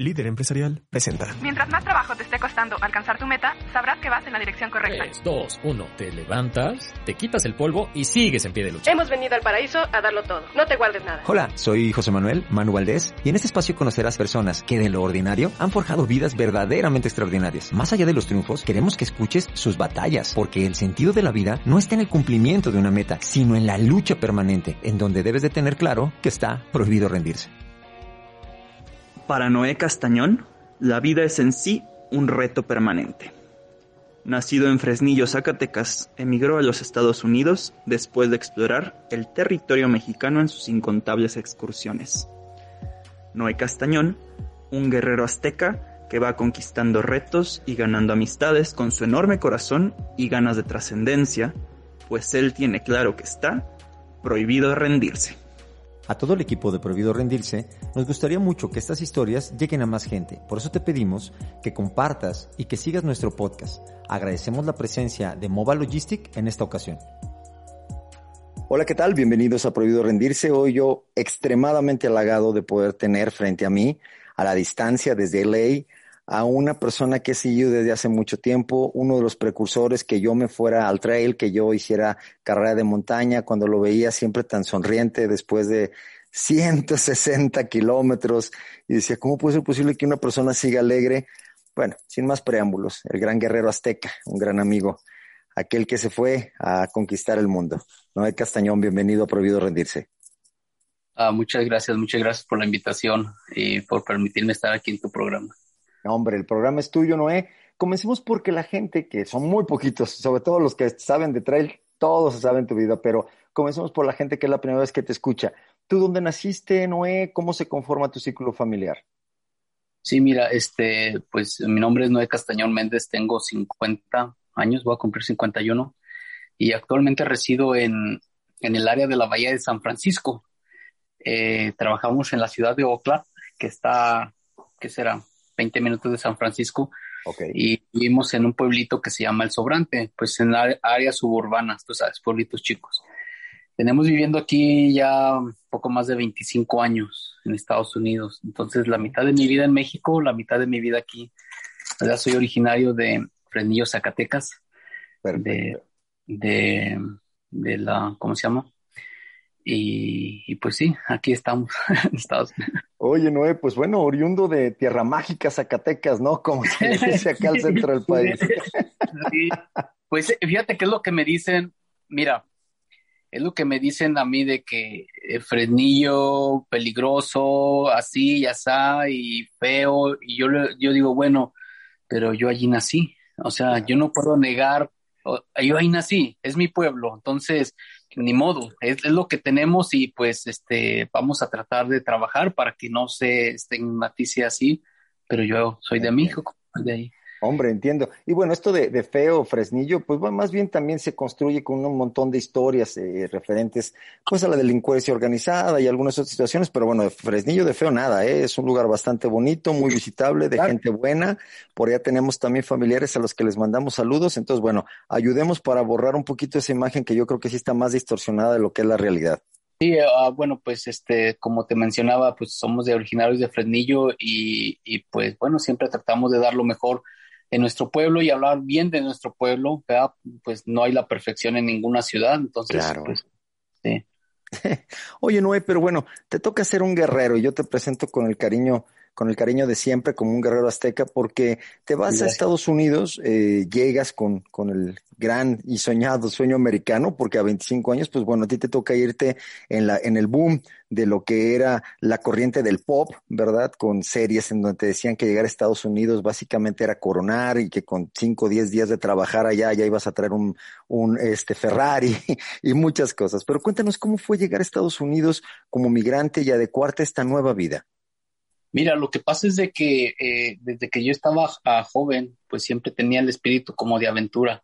Líder Empresarial presenta. Mientras más trabajo te esté costando alcanzar tu meta, sabrás que vas en la dirección correcta. 3, 2, 1. Te levantas, te quitas el polvo y sigues en pie de lucha. Hemos venido al paraíso a darlo todo. No te guardes nada. Hola, soy José Manuel Manu Valdés y en este espacio conocerás personas que de lo ordinario han forjado vidas verdaderamente extraordinarias. Más allá de los triunfos, queremos que escuches sus batallas, porque el sentido de la vida no está en el cumplimiento de una meta, sino en la lucha permanente, en donde debes de tener claro que está prohibido rendirse. Para Noé Castañón, la vida es en sí un reto permanente. Nacido en Fresnillo, Zacatecas, emigró a los Estados Unidos después de explorar el territorio mexicano en sus incontables excursiones. Noé Castañón, un guerrero azteca que va conquistando retos y ganando amistades con su enorme corazón y ganas de trascendencia, pues él tiene claro que está prohibido rendirse. A todo el equipo de Prohibido Rendirse, nos gustaría mucho que estas historias lleguen a más gente. Por eso te pedimos que compartas y que sigas nuestro podcast. Agradecemos la presencia de Mova Logistic en esta ocasión. Hola, ¿qué tal? Bienvenidos a Prohibido Rendirse. Hoy yo extremadamente halagado de poder tener frente a mí, a la distancia desde LA, a una persona que he desde hace mucho tiempo, uno de los precursores que yo me fuera al trail, que yo hiciera carrera de montaña, cuando lo veía siempre tan sonriente después de 160 kilómetros y decía, ¿cómo puede ser posible que una persona siga alegre? Bueno, sin más preámbulos, el gran guerrero azteca, un gran amigo, aquel que se fue a conquistar el mundo. Noé Castañón, bienvenido a Prohibido Rendirse. Ah, muchas gracias, muchas gracias por la invitación y por permitirme estar aquí en tu programa. Hombre, el programa es tuyo, Noé. Comencemos porque la gente, que son muy poquitos, sobre todo los que saben de trail, todos saben tu vida, pero comencemos por la gente que es la primera vez que te escucha. ¿Tú dónde naciste, Noé? ¿Cómo se conforma tu círculo familiar? Sí, mira, este, pues mi nombre es Noé Castañón Méndez, tengo 50 años, voy a cumplir 51 y actualmente resido en, en el área de la Bahía de San Francisco. Eh, trabajamos en la ciudad de Oakland, que está, ¿qué será? 20 minutos de San Francisco. Okay. Y vivimos en un pueblito que se llama El Sobrante, pues en áreas suburbanas, tú sabes, pueblitos chicos. Tenemos viviendo aquí ya poco más de 25 años en Estados Unidos. Entonces, la mitad de mi vida en México, la mitad de mi vida aquí. Ya soy originario de Fresnillo, Zacatecas. De, de, de la, ¿cómo se llama? Y, y, pues sí, aquí estamos en Estados Unidos. Oye, Noé, pues bueno, oriundo de Tierra Mágica, Zacatecas, ¿no? Como se dice acá al centro del país. Sí. Pues fíjate qué es lo que me dicen, mira, es lo que me dicen a mí de que eh, Fresnillo, peligroso, así y asá, y feo, y yo, yo digo, bueno, pero yo allí nací, o sea, yo no puedo negar, yo ahí nací, es mi pueblo, entonces ni modo, es, es, lo que tenemos y pues este vamos a tratar de trabajar para que no se estigmatice así, pero yo soy de México, de ahí. Hombre, entiendo. Y bueno, esto de, de feo, Fresnillo, pues bueno, más bien también se construye con un montón de historias eh, referentes pues a la delincuencia organizada y algunas otras situaciones, pero bueno, Fresnillo de feo nada, ¿eh? es un lugar bastante bonito, muy visitable, de claro. gente buena. Por allá tenemos también familiares a los que les mandamos saludos. Entonces, bueno, ayudemos para borrar un poquito esa imagen que yo creo que sí está más distorsionada de lo que es la realidad. Sí, uh, bueno, pues este, como te mencionaba, pues somos de originarios de Fresnillo y, y pues bueno, siempre tratamos de dar lo mejor en nuestro pueblo y hablar bien de nuestro pueblo, ¿verdad? pues no hay la perfección en ninguna ciudad, entonces, claro. pues, sí. Oye, Noé, pero bueno, te toca ser un guerrero y yo te presento con el cariño, con el cariño de siempre como un guerrero azteca porque te vas Gracias. a Estados Unidos, eh, llegas con, con el gran y soñado sueño americano, porque a 25 años, pues bueno, a ti te toca irte en, la, en el boom de lo que era la corriente del pop, ¿verdad? Con series en donde te decían que llegar a Estados Unidos básicamente era coronar y que con 5 o 10 días de trabajar allá ya ibas a traer un, un este, Ferrari y muchas cosas. Pero cuéntanos cómo fue llegar a Estados Unidos como migrante y adecuarte a esta nueva vida. Mira, lo que pasa es de que eh, desde que yo estaba joven, pues siempre tenía el espíritu como de aventura,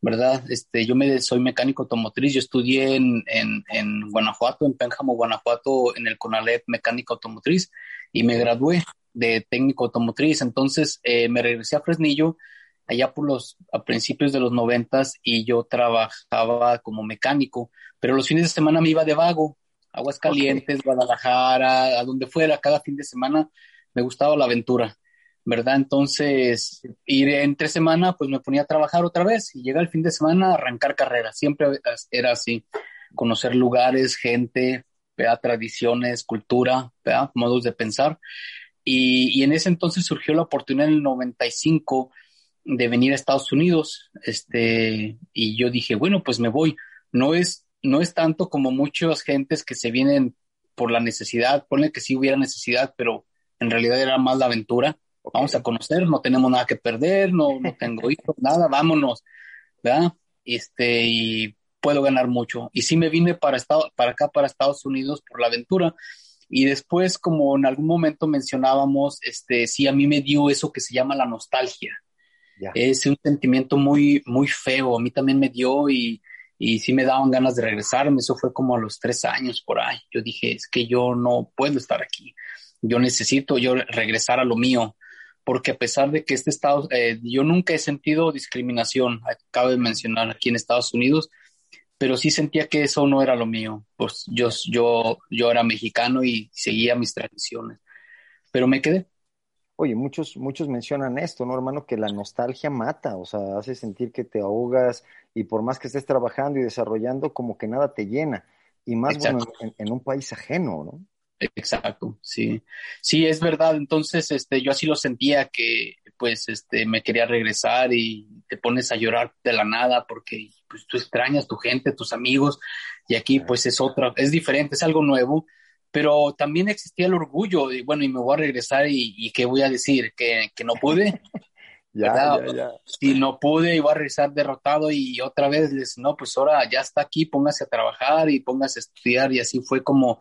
¿verdad? Este, yo me, soy mecánico automotriz, yo estudié en, en, en Guanajuato, en Pénjamo, Guanajuato, en el CONALEP mecánico automotriz y me gradué de técnico automotriz. Entonces eh, me regresé a Fresnillo allá por los a principios de los noventas y yo trabajaba como mecánico, pero los fines de semana me iba de vago, Aguascalientes, Guadalajara, a donde fuera, cada fin de semana me gustaba la aventura, ¿verdad? Entonces, ir entre semana, pues me ponía a trabajar otra vez y llega el fin de semana a arrancar carrera, siempre era así, conocer lugares, gente, tradiciones, cultura, modos de pensar. Y, y, en ese entonces surgió la oportunidad en el 95 de venir a Estados Unidos, este, y yo dije, bueno, pues me voy. No es, no es tanto como muchas gentes que se vienen por la necesidad, ponle que sí hubiera necesidad, pero en realidad era más la aventura. Vamos a conocer, no tenemos nada que perder, no, no tengo hijos, nada, vámonos, ¿verdad? Este, y puedo ganar mucho. Y sí me vine para, estado, para acá, para Estados Unidos, por la aventura. Y después, como en algún momento mencionábamos, este, sí, a mí me dio eso que se llama la nostalgia. Es un sentimiento muy, muy feo. A mí también me dio y, y sí me daban ganas de regresarme. Eso fue como a los tres años por ahí. Yo dije, es que yo no puedo estar aquí. Yo necesito yo regresar a lo mío. Porque a pesar de que este estado, eh, yo nunca he sentido discriminación, acabo de mencionar aquí en Estados Unidos, pero sí sentía que eso no era lo mío. Pues yo, yo, yo era mexicano y seguía mis tradiciones. Pero me quedé. Oye, muchos, muchos mencionan esto, ¿no, hermano? Que la nostalgia mata, o sea, hace sentir que te ahogas y por más que estés trabajando y desarrollando, como que nada te llena. Y más bueno en, un país ajeno, ¿no? Exacto, sí. Sí, es verdad. Entonces, este, yo así lo sentía que, pues, este, me quería regresar y te pones a llorar de la nada porque, pues, tú extrañas tu gente, tus amigos y aquí, pues, es otra, es diferente, es algo nuevo pero también existía el orgullo, y bueno, y me voy a regresar y, qué voy a decir, que, que no pude. Ya, ya, ya. Si no pude, iba a regresar derrotado y otra vez les, no, pues ahora ya está aquí, póngase a trabajar y póngase a estudiar y así fue como,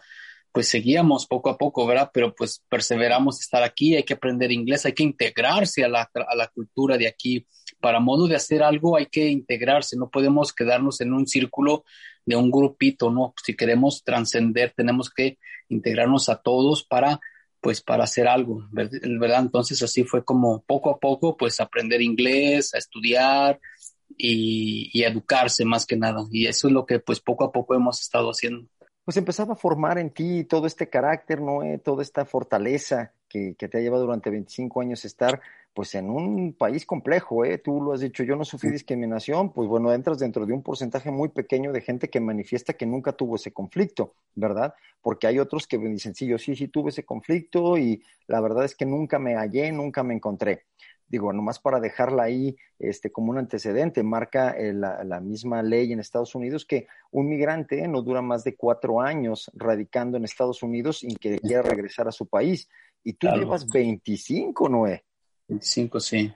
pues seguíamos poco a poco, ¿verdad? Pero pues perseveramos estar aquí, hay que aprender inglés, hay que integrarse a la, a la cultura de aquí. Para modo de hacer algo hay que integrarse, no podemos quedarnos en un círculo de un grupito, ¿no? Si queremos trascender, tenemos que integrarnos a todos para, pues, para hacer algo, ¿verdad? Entonces así fue como poco a poco, pues, aprender inglés, a estudiar y, y educarse más que nada. Y eso es lo que, pues, poco a poco hemos estado haciendo. Pues empezaba a formar en ti todo este carácter, ¿no? Toda esta fortaleza que, que te ha llevado durante 25 años estar pues en un país complejo, ¿eh? Tú lo has dicho, yo no sufrí discriminación, pues bueno, entras dentro de un porcentaje muy pequeño de gente que manifiesta que nunca tuvo ese conflicto, ¿verdad? Porque hay otros que dicen, sí, yo sí, sí tuve ese conflicto y la verdad es que nunca me hallé, nunca me encontré. Digo, nomás para dejarla ahí este, como un antecedente, marca eh, la, misma ley en Estados Unidos que un migrante no dura más de cuatro años radicando en Estados Unidos y que quiera regresar a su país. Y tú llevas 25, Noé. 25, sí.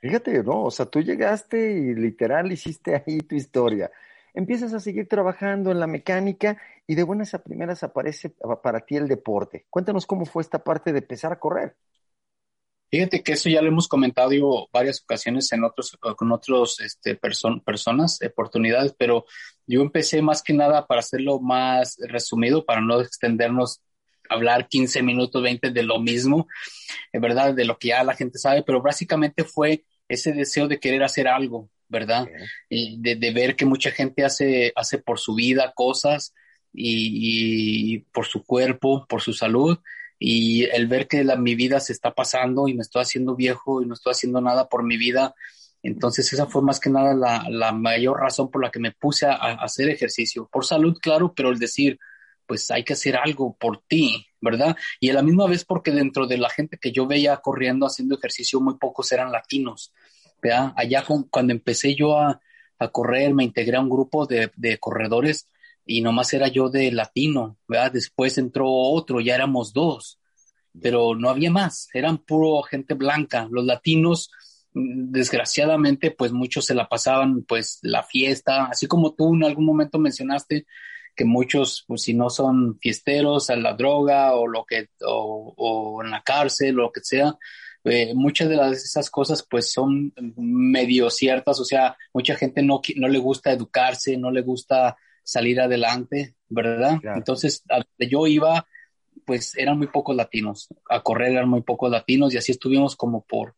Fíjate, ¿no? O sea, tú llegaste y literal hiciste ahí tu historia. Empiezas a seguir trabajando en la mecánica y de buenas a primeras aparece para ti el deporte. Cuéntanos cómo fue esta parte de empezar a correr. Fíjate que eso ya lo hemos comentado varias ocasiones en otros, con otros este, personas, oportunidades, pero yo empecé más que nada para hacerlo más resumido, para no extendernos hablar 15 minutos, 20 de lo mismo, en verdad, de lo que ya la gente sabe, pero básicamente fue ese deseo de querer hacer algo, ¿verdad? Y de, ver que mucha gente hace, hace por su vida cosas y, por su cuerpo, por su salud, y el ver que la, mi vida se está pasando y me estoy haciendo viejo y no estoy haciendo nada por mi vida. Entonces esa fue más que nada la, la mayor razón por la que me puse a, a, hacer ejercicio. Por salud, claro, pero el decir, pues hay que hacer algo por ti, ¿verdad? Y a la misma vez porque dentro de la gente que yo veía corriendo, haciendo ejercicio, muy pocos eran latinos, ¿verdad? Allá cuando empecé yo a, correr, me integré a un grupo de, corredores y nomás era yo de latino, ¿verdad? Después entró otro, ya éramos dos, pero no había más, eran puro gente blanca. Los latinos, mm, desgraciadamente, pues muchos se la pasaban, pues la fiesta, así como tú en algún momento mencionaste, que muchos, pues si no son fiesteros, a la droga o lo que, o, o en la cárcel o lo que sea, eh, muchas de las, esas cosas pues son medio ciertas, o sea, mucha gente no, no le gusta educarse, no le gusta salir adelante, ¿verdad? Entonces, yo iba, pues eran muy pocos latinos, a correr eran muy pocos latinos y así estuvimos como por,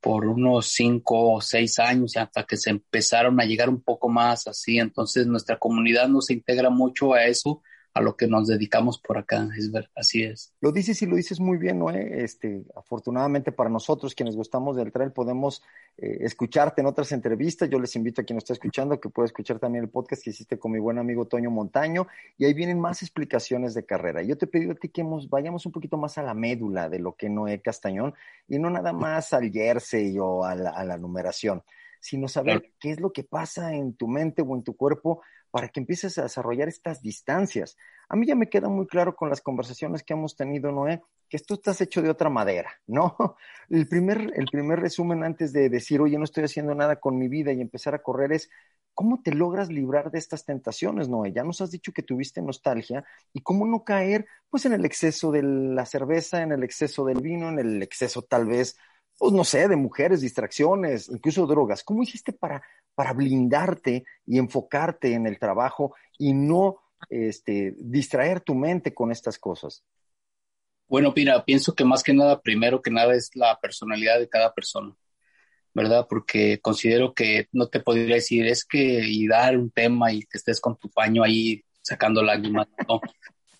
por unos cinco o seis años hasta que se empezaron a llegar un poco más así, entonces nuestra comunidad no se integra mucho a eso a lo que nos dedicamos por acá, es ver, así es. Lo dices y lo dices muy bien, Noé. Este, afortunadamente para nosotros quienes gustamos del trail podemos eh, escucharte en otras entrevistas. Yo les invito a quien nos está escuchando que pueda escuchar también el podcast que hiciste con mi buen amigo Toño Montaño y ahí vienen más explicaciones de carrera. Yo te he pedido a ti que vayamos un poquito más a la médula de lo que Noé Castañón y no nada más al jersey o a la, numeración, sino saber qué es lo que pasa en tu mente o en tu cuerpo para que empieces a desarrollar estas distancias. A mí ya me queda muy claro con las conversaciones que hemos tenido, Noé, que tú estás hecho de otra madera, ¿no? El primer, el primer resumen antes de decir, oye, no estoy haciendo nada con mi vida y empezar a correr es, ¿cómo te logras librar de estas tentaciones, Noé? Ya nos has dicho que tuviste nostalgia y cómo no caer, pues, en el exceso de la cerveza, en el exceso del vino, en el exceso tal vez pues no sé, de mujeres, distracciones, incluso drogas. ¿Cómo hiciste para, para blindarte y enfocarte en el trabajo y no este, distraer tu mente con estas cosas? Bueno, mira, pienso que más que nada, primero que nada es la personalidad de cada persona, ¿verdad? Porque considero que no te podría decir, es que y dar un tema y que estés con tu paño ahí sacando lágrimas, no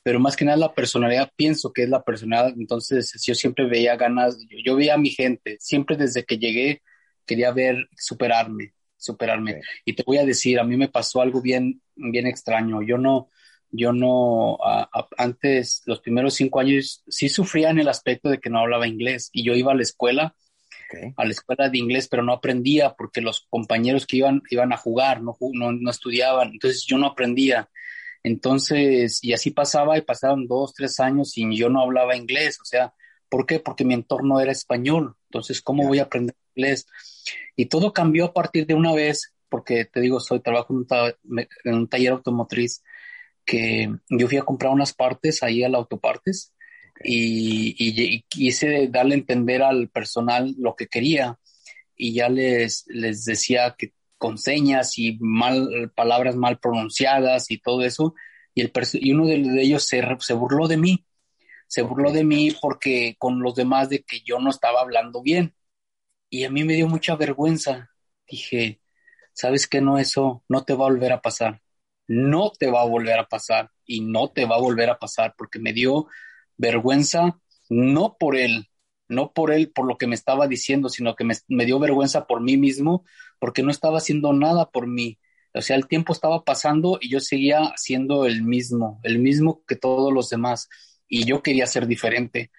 pero más que nada la personalidad, pienso que es la personalidad, entonces yo siempre veía ganas, yo, veía a mi gente, siempre desde que llegué quería ver, superarme, superarme. Y te voy a decir, a mí me pasó algo bien, bien extraño, yo no, yo no, antes, los primeros cinco años, sí sufría en el aspecto de que no hablaba inglés y yo iba a la escuela, a la escuela de inglés, pero no aprendía porque los compañeros que iban, iban a jugar, no, no, no estudiaban, entonces yo no aprendía. Entonces, y así pasaba y pasaban dos, tres años y yo no hablaba inglés. O sea, ¿por qué? Porque mi entorno era español. Entonces, ¿cómo voy a aprender inglés? Y todo cambió a partir de una vez, porque te digo, soy trabajo en un, taller automotriz que yo fui a comprar unas partes ahí al autopartes y, y, quise darle a entender al personal lo que quería y ya les, les decía que con señas y mal, palabras mal pronunciadas y todo eso. Y, el, y uno de, ellos se, se, burló de mí. Se burló de mí porque con los demás de que yo no estaba hablando bien. Y a mí me dio mucha vergüenza. Dije, ¿sabes qué? No, eso no te va a volver a pasar. No te va a volver a pasar y no te va a volver a pasar porque me dio vergüenza no por él, no por él, por lo que me estaba diciendo, sino que me, me, dio vergüenza por mí mismo, porque no estaba haciendo nada por mí. O sea, el tiempo estaba pasando y yo seguía siendo el mismo, el mismo que todos los demás, y yo quería ser diferente.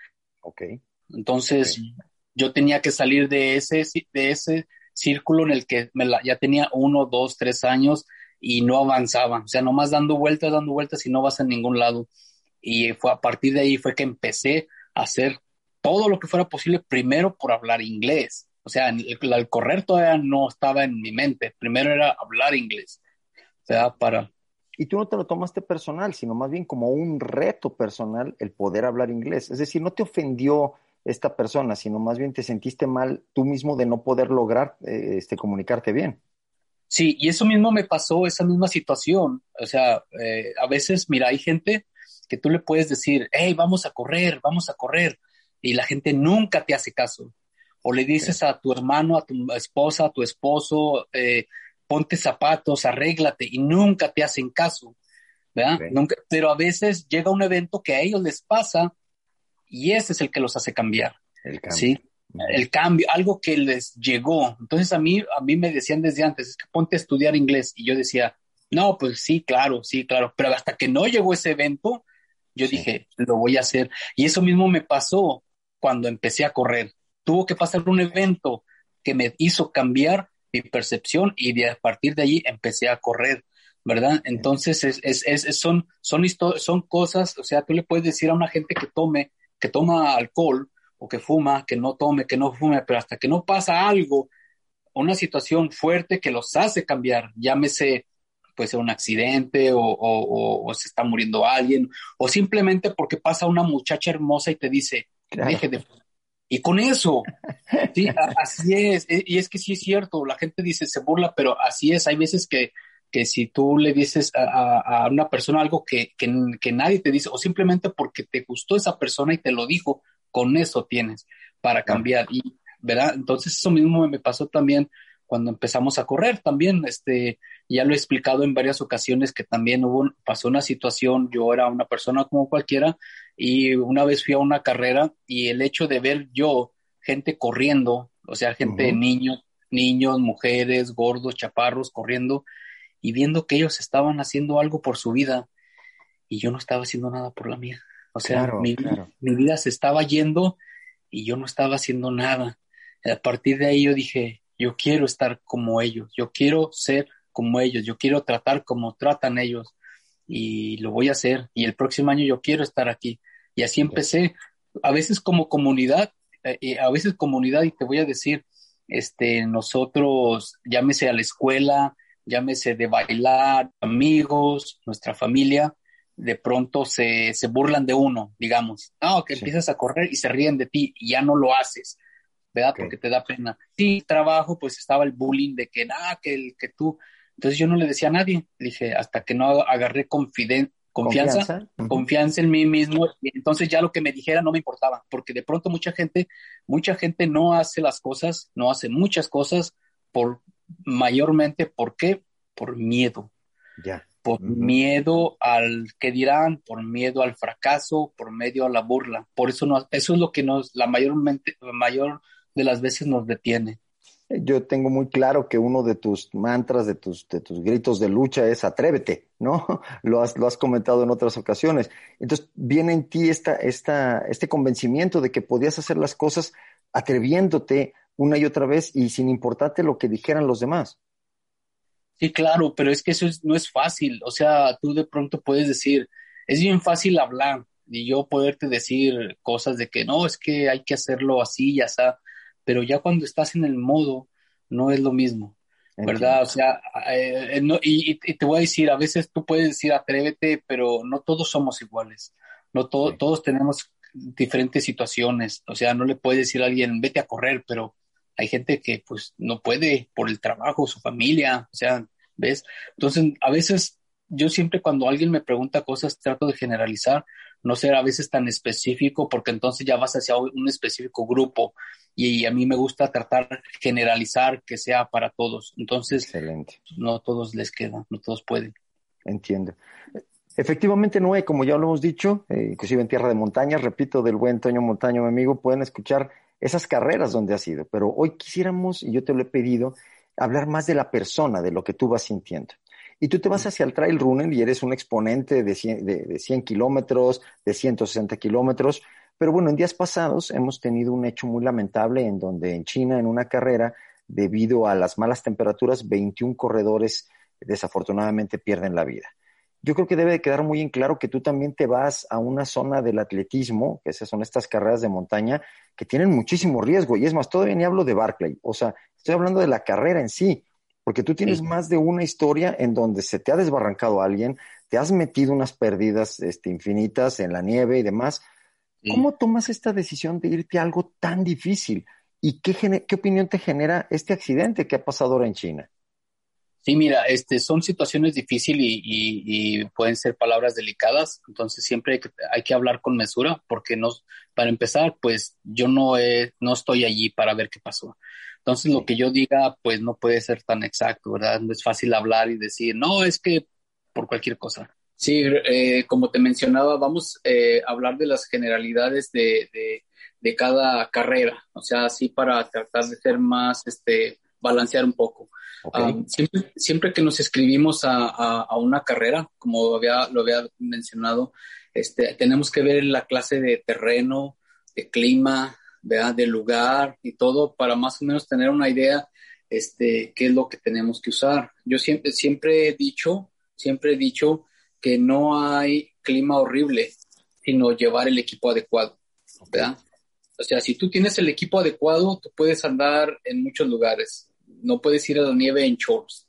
Ok. Entonces, yo tenía que salir de ese, de ese círculo en el que me ya tenía uno, dos, tres años y no avanzaba. O sea, nomás dando vueltas, dando vueltas y no vas a ningún lado. Y fue a partir de ahí fue que empecé a hacer todo lo que fuera posible primero por hablar inglés. O sea, el, correr todavía no estaba en mi mente. Primero era hablar inglés. O sea, para... Y tú no te lo tomaste personal, sino más bien como un reto personal el poder hablar inglés. Es decir, no te ofendió esta persona, sino más bien te sentiste mal tú mismo de no poder lograr eh, este, comunicarte bien. Sí, y eso mismo me pasó, esa misma situación. O sea, eh, a veces, mira, hay gente que tú le puedes decir, hey, vamos a correr, vamos a correr y la gente nunca te hace caso. O le dices a tu hermano, a tu esposa, a tu esposo, eh, ponte zapatos, arréglate y nunca te hacen caso. ¿verdad? Nunca, pero a veces llega un evento que a ellos les pasa y ese es el que los hace cambiar. El cambio. ¿sí? El cambio, algo que les llegó. Entonces a mí, a mí me decían desde antes, es que ponte a estudiar inglés. Y yo decía, no, pues sí, claro, sí, claro. Pero hasta que no llegó ese evento, yo dije, lo voy a hacer. Y eso mismo me pasó cuando empecé a correr. Tuvo que pasar un evento que me hizo cambiar mi percepción y de, a partir de allí empecé a correr, ¿verdad? Entonces es, es, es, son, son, son cosas, o sea, tú le puedes decir a una gente que tome, que toma alcohol o que fuma, que no tome, que no fume, pero hasta que no pasa algo, una situación fuerte que los hace cambiar, llámese puede ser un accidente o, se está muriendo alguien, o simplemente porque pasa una muchacha hermosa y te dice, de... Y con eso, sí, así es, e, y es que sí es cierto, la gente dice, se burla, pero así es, hay veces que, que si tú le dices a, una persona algo que, que, nadie te dice, o simplemente porque te gustó esa persona y te lo dijo, con eso tienes para cambiar. Y, ¿verdad? Entonces eso mismo me pasó también cuando empezamos a correr también, este, ya lo he explicado en varias ocasiones que también hubo, pasó una situación, yo era una persona como cualquiera y una vez fui a una carrera y el hecho de ver yo gente corriendo, o sea, gente, niños, niños, mujeres, gordos, chaparros corriendo y viendo que ellos estaban haciendo algo por su vida y yo no estaba haciendo nada por la mía. O sea, mi, mi vida se estaba yendo y yo no estaba haciendo nada. A partir de ahí yo dije, yo quiero estar como ellos, yo quiero ser como ellos, yo quiero tratar como tratan ellos y lo voy a hacer y el próximo año yo quiero estar aquí. Y así empecé, a veces como comunidad, eh, a veces comunidad y te voy a decir, este, nosotros, llámese a la escuela, llámese de bailar, amigos, nuestra familia, de pronto se, se burlan de uno, digamos, no, que empiezas a correr y se ríen de ti y ya no lo haces. ¿verdad? Porque te da pena. Sí, trabajo, pues estaba el bullying de que, nada, que, el, que tú. Entonces yo no le decía a nadie, dije, hasta que no agarré confianza, ¿Confianza? confianza en mí mismo, y entonces ya lo que me dijera no me importaba, porque de pronto mucha gente, mucha gente no hace las cosas, no hace muchas cosas por mayormente, ¿por qué? Por miedo. Ya. Por miedo al que dirán, por miedo al fracaso, por medio a la burla. Por eso no, eso es lo que nos, la mayormente, mayor de las veces nos detiene. Yo tengo muy claro que uno de tus mantras, de tus, de tus gritos de lucha es atrévete, ¿no? Lo has, lo has comentado en otras ocasiones. Entonces, viene en ti esta, esta, este convencimiento de que podías hacer las cosas atreviéndote una y otra vez y sin importarte lo que dijeran los demás. Sí, claro, pero es que eso no es fácil. O sea, tú de pronto puedes decir, es bien fácil hablar y yo poderte decir cosas de que no, es que hay que hacerlo así y así pero ya cuando estás en el modo no es lo mismo, ¿verdad? O sea, eh, eh, y, te voy a decir, a veces tú puedes decir atrévete, pero no todos somos iguales, no todos tenemos diferentes situaciones, o sea, no le puedes decir a alguien vete a correr, pero hay gente que pues no puede por el trabajo, su familia, o sea, ¿ves? Entonces, a veces yo siempre cuando alguien me pregunta cosas trato de generalizar, no ser a veces tan específico, porque entonces ya vas hacia un específico grupo y a mí me gusta tratar generalizar que sea para todos. Entonces, Excelente. no todos les queda, no todos pueden. Entiendo. Efectivamente, Noé, como ya lo hemos dicho, eh, inclusive en tierra de montañas, repito, del buen Toño Montaño, mi amigo, pueden escuchar esas carreras donde has ido. Pero hoy quisiéramos, y yo te lo he pedido, hablar más de la persona, de lo que tú vas sintiendo. Y tú te vas hacia el trail running y eres un exponente de 100, de, de 100 kilómetros, de 160 kilómetros, pero bueno, en días pasados hemos tenido un hecho muy lamentable en donde en China, en una carrera, debido a las malas temperaturas, 21 corredores desafortunadamente pierden la vida. Yo creo que debe de quedar muy en claro que tú también te vas a una zona del atletismo, que esas son estas carreras de montaña, que tienen muchísimo riesgo. Y es más, todavía ni hablo de Barclay. O sea, estoy hablando de la carrera en sí, porque tú tienes más de una historia en donde se te ha desbarrancado alguien, te has metido unas pérdidas este, infinitas en la nieve y demás. ¿Cómo tomas esta decisión de irte a algo tan difícil? ¿Y qué, qué opinión te genera este accidente que ha pasado ahora en China? Sí, mira, este, son situaciones difíciles y, pueden ser palabras delicadas, entonces siempre hay que, hablar con mesura, porque no, para empezar, pues yo no, no estoy allí para ver qué pasó. Entonces lo que yo diga, pues no puede ser tan exacto, ¿verdad? No es fácil hablar y decir, no, es que por cualquier cosa. Sí, eh, como te mencionaba, vamos eh, a hablar de las generalidades de, de, cada carrera, o sea, así para tratar de ser más, este, balancear un poco. siempre, siempre, que nos escribimos a, a, una carrera, como había, lo había mencionado, este, tenemos que ver la clase de terreno, de clima, de lugar y todo para más o menos tener una idea este, qué es lo que tenemos que usar. Yo siempre, siempre he dicho, siempre he dicho que no hay clima horrible, sino llevar el equipo adecuado, ¿verdad? O sea, si tú tienes el equipo adecuado, tú puedes andar en muchos lugares. No puedes ir a la nieve en shorts,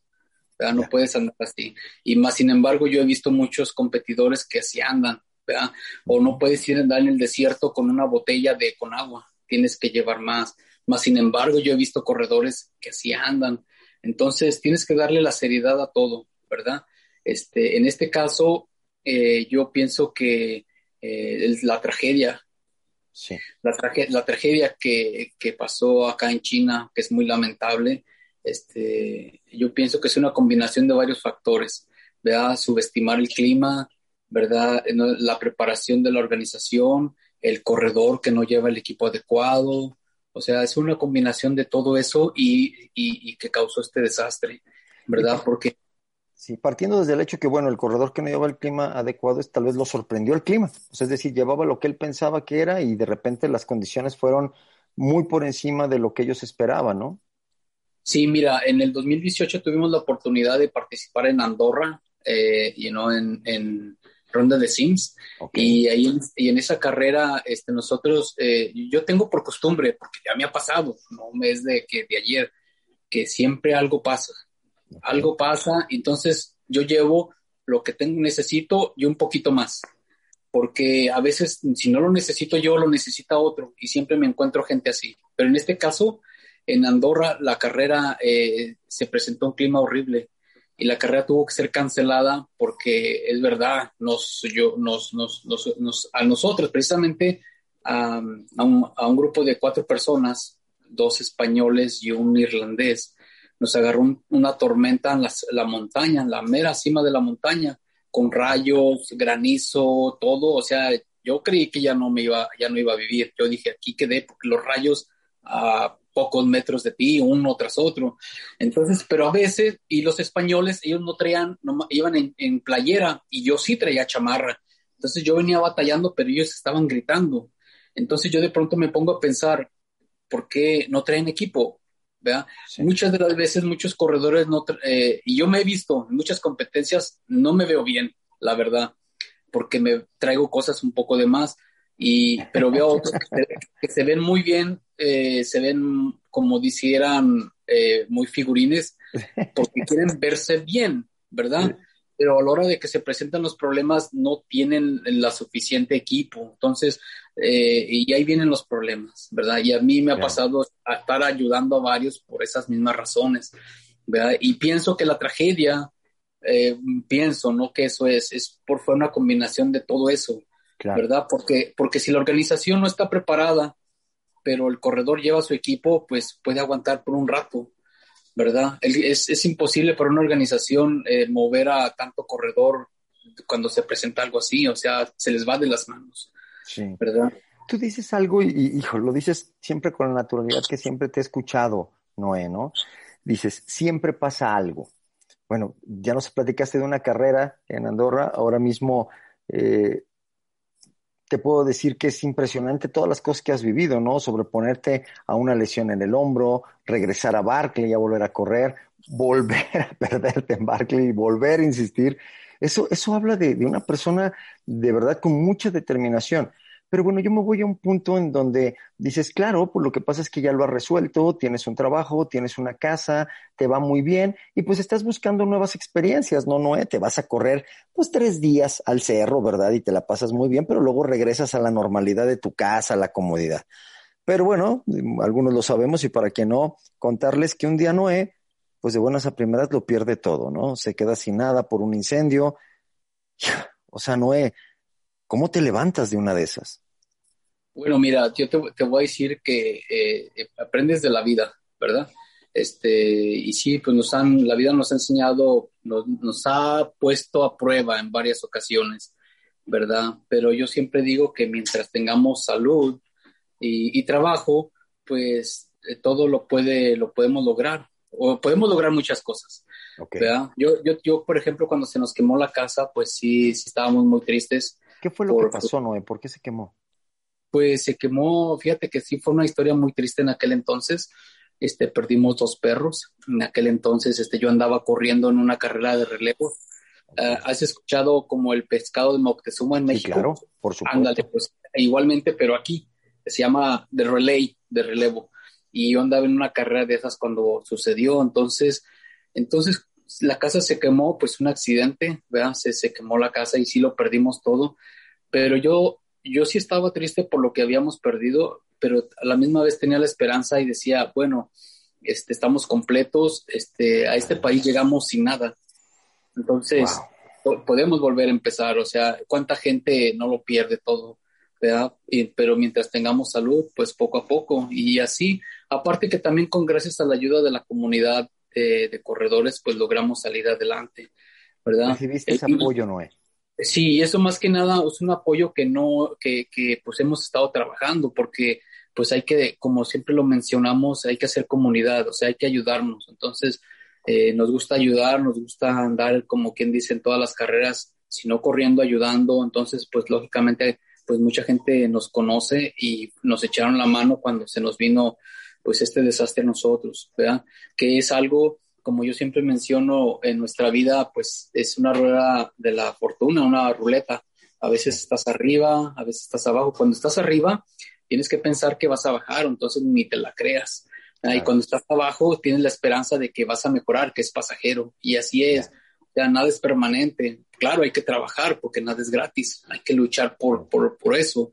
¿verdad? No puedes andar así. Y más, sin embargo, yo he visto muchos competidores que así andan, ¿verdad? O no puedes ir a andar en el desierto con una botella de con agua, tienes que llevar más. Más, sin embargo, yo he visto corredores que así andan. Entonces, tienes que darle la seriedad a todo, ¿verdad? Este, en este caso, eh, yo pienso que eh, la tragedia, Sí. la, trage- la tragedia que, que pasó acá en China, que es muy lamentable, este, yo pienso que es una combinación de varios factores, ¿verdad? Subestimar el clima, ¿verdad? La preparación de la organización, el corredor que no lleva el equipo adecuado, o sea, es una combinación de todo eso y, y- y que causó este desastre, ¿verdad? Porque Sí, partiendo desde el hecho que, bueno, el corredor que no llevaba el clima adecuado es tal vez lo sorprendió el clima. O sea, es decir, llevaba lo que él pensaba que era y de repente las condiciones fueron muy por encima de lo que ellos esperaban, ¿no? Sí, mira, en el 2018 tuvimos la oportunidad de participar en Andorra, eh, you know, en, en ronda de Sims, y ahí en, y en esa carrera, este, nosotros, eh, yo tengo por costumbre, porque ya me ha pasado, no es de que de ayer, que siempre algo pasa, algo pasa, entonces yo llevo lo que tengo, necesito y un poquito más, porque a veces si no lo necesito yo, lo necesita otro, y siempre me encuentro gente así, pero en este caso, en Andorra la carrera eh, se presentó un clima horrible y la carrera tuvo que ser cancelada porque es verdad, nos, yo, nos, nos, nos- nos- a nosotros precisamente a, un, a un grupo de cuatro personas, dos españoles y un irlandés, nos agarró un- una tormenta en la, la montaña, en la mera cima de la montaña, con rayos, granizo, todo, o sea, yo creí que ya no me iba, ya no iba a vivir. Yo dije, aquí quedé porque los rayos a pocos metros de ti, uno tras otro. Entonces, pero a veces, y los españoles, ellos no traían, no, iban en, en playera y yo sí traía chamarra. Entonces yo venía batallando, pero ellos estaban gritando. Entonces yo de pronto me pongo a pensar, ¿por qué no traen equipo? Sí. Muchas de las veces muchos corredores no, eh, y yo me he visto en muchas competencias, no me veo bien, la verdad, porque me traigo cosas un poco de más, y, pero veo otros que se, que se ven muy bien, eh, se ven como dijeran eh, muy figurines, porque quieren verse bien, ¿verdad? Pero a la hora de que se presentan los problemas no tienen la suficiente equipo, entonces, eh, y ahí vienen los problemas, ¿verdad? Y a mí me ha pasado a estar ayudando a varios por esas mismas razones, ¿verdad? Y pienso que la tragedia, eh, pienso, ¿no? Que eso es, es por fue una combinación de todo eso, Claro. ¿verdad? Porque, porque si la organización no está preparada, pero el corredor lleva su equipo, pues puede aguantar por un rato, ¿verdad? Es, es imposible para una organización eh, mover a tanto corredor cuando se presenta algo así, o sea, se les va de las manos, Sí. ¿verdad? Tú dices algo y, y, hijo, lo dices siempre con la naturalidad que siempre te he escuchado, Noé, ¿no? Dices, siempre pasa algo. Bueno, ya nos platicaste de una carrera en Andorra, ahora mismo eh, te puedo decir que es impresionante todas las cosas que has vivido, ¿no? Sobreponerte a una lesión en el hombro, regresar a Barclay a volver a correr, volver a perderte en Barclay y volver a insistir. Eso, eso habla de una persona de verdad con mucha determinación. Pero bueno, yo me voy a un punto en donde dices, claro, pues lo que pasa es que ya lo has resuelto, tienes un trabajo, tienes una casa, te va muy bien y pues estás buscando nuevas experiencias, ¿no, Noé? Te vas a correr pues tres días al cerro, ¿verdad? Y te la pasas muy bien, pero luego regresas a la normalidad de tu casa, a la comodidad. Pero bueno, algunos lo sabemos y para que no, contarles que un día Noé, pues de buenas a primeras lo pierde todo, ¿no? Se queda sin nada por un incendio. O sea, Noé, ¿cómo te levantas de una de esas? Bueno, mira, yo te, te voy a decir que eh, eh, aprendes de la vida, ¿verdad? Este, y sí, pues nos han, la vida nos ha enseñado, nos, nos ha puesto a prueba en varias ocasiones, ¿verdad? Pero yo siempre digo que mientras tengamos salud y, y trabajo, pues eh, todo lo puede, lo podemos lograr, o podemos lograr muchas cosas, Okay. ¿verdad? Yo, yo, yo, por ejemplo, cuando se nos quemó la casa, pues sí, sí estábamos muy tristes. ¿Qué fue lo por- que pasó, Noé? ¿Por qué se quemó? pues se quemó, fíjate que sí fue una historia muy triste en aquel entonces. Este, perdimos dos perros. En aquel entonces, este, yo andaba corriendo en una carrera de relevo. Ah, ¿Has escuchado como el pescado de Moctezuma en Sí, México? claro, por supuesto. Ándale, pues igualmente, pero aquí se llama de relay, de relevo. Y yo andaba en una carrera de esas cuando sucedió. Entonces, entonces la casa se quemó, pues un accidente, ¿verdad? Se, se quemó la casa y sí lo perdimos todo, pero yo, yo sí estaba triste por lo que habíamos perdido, pero a la misma vez tenía la esperanza y decía, bueno, este, estamos completos, este, a este país llegamos sin nada. Entonces, podemos volver a empezar, o sea, ¿cuánta gente no lo pierde todo? ¿verdad? pero mientras tengamos salud, pues poco a poco y así. Aparte que también con gracias a la ayuda de la comunidad de, corredores, pues logramos salir adelante, ¿verdad? ¿Recibiste ese apoyo, Noé? Sí, eso más que nada es un apoyo que no, que, que pues hemos estado trabajando porque pues hay que, como siempre lo mencionamos, hay que hacer comunidad, o sea, hay que ayudarnos. Entonces, eh, nos gusta ayudar, nos gusta andar, como quien dice, en todas las carreras, si no corriendo, ayudando. Entonces, pues lógicamente, pues mucha gente nos conoce y nos echaron la mano cuando se nos vino, pues este desastre a nosotros, ¿verdad? Que es algo, como yo siempre menciono, en nuestra vida, pues es una rueda de la fortuna, una ruleta. A veces estás arriba, a veces estás abajo. Cuando estás arriba, tienes que pensar que vas a bajar, entonces ni te la creas. Y cuando estás abajo, tienes la esperanza de que vas a mejorar, que es pasajero. Y así es. Ya nada es permanente. Claro, hay que trabajar porque nada es gratis. Hay que luchar por, por, por eso,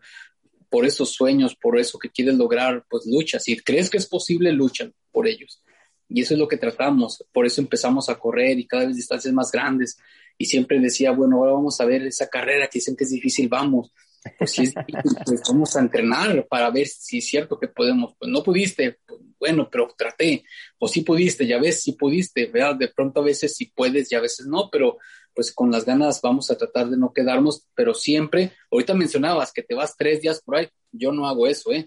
por esos sueños, por eso que quieres lograr, pues lucha. Si crees que es posible, luchan por ellos. Y eso es lo que tratamos. Por eso empezamos a correr y cada vez distancias más grandes. Y siempre decía, bueno, ahora vamos a ver esa carrera que dicen que es difícil, vamos pues sí, pues vamos a entrenar para ver si es cierto que podemos. Pues no pudiste, pues, bueno, pero traté. O sí pudiste, ya ves, sí pudiste, ¿verdad? De pronto a veces sí puedes y a veces no, pero pues con las ganas vamos a tratar de no quedarnos, pero siempre, ahorita mencionabas que te vas tres días por ahí, yo no hago eso, ¿eh?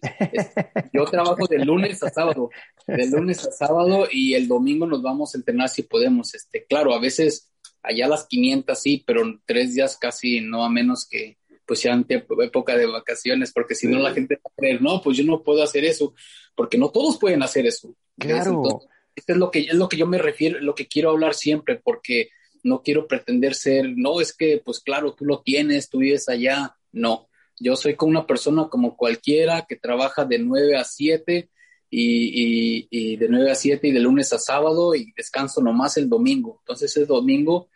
Yo trabajo de lunes a sábado, de lunes a sábado y el domingo nos vamos a entrenar si podemos. Este, claro, a veces allá las 500 sí, pero tres días casi no, a menos que, pues sean época de vacaciones, porque si no la gente va a creer, no, pues yo no puedo hacer eso, porque no todos pueden hacer eso. Claro. esto es lo que es lo que yo me refiero, lo que quiero hablar siempre, porque no quiero pretender ser, no, es que, pues claro, tú lo tienes, tú vives allá, no. Yo soy como una persona como cualquiera que trabaja de 9 a 7 y, y, y de 9 a 7 y de lunes a sábado y descanso nomás el domingo. Entonces el domingo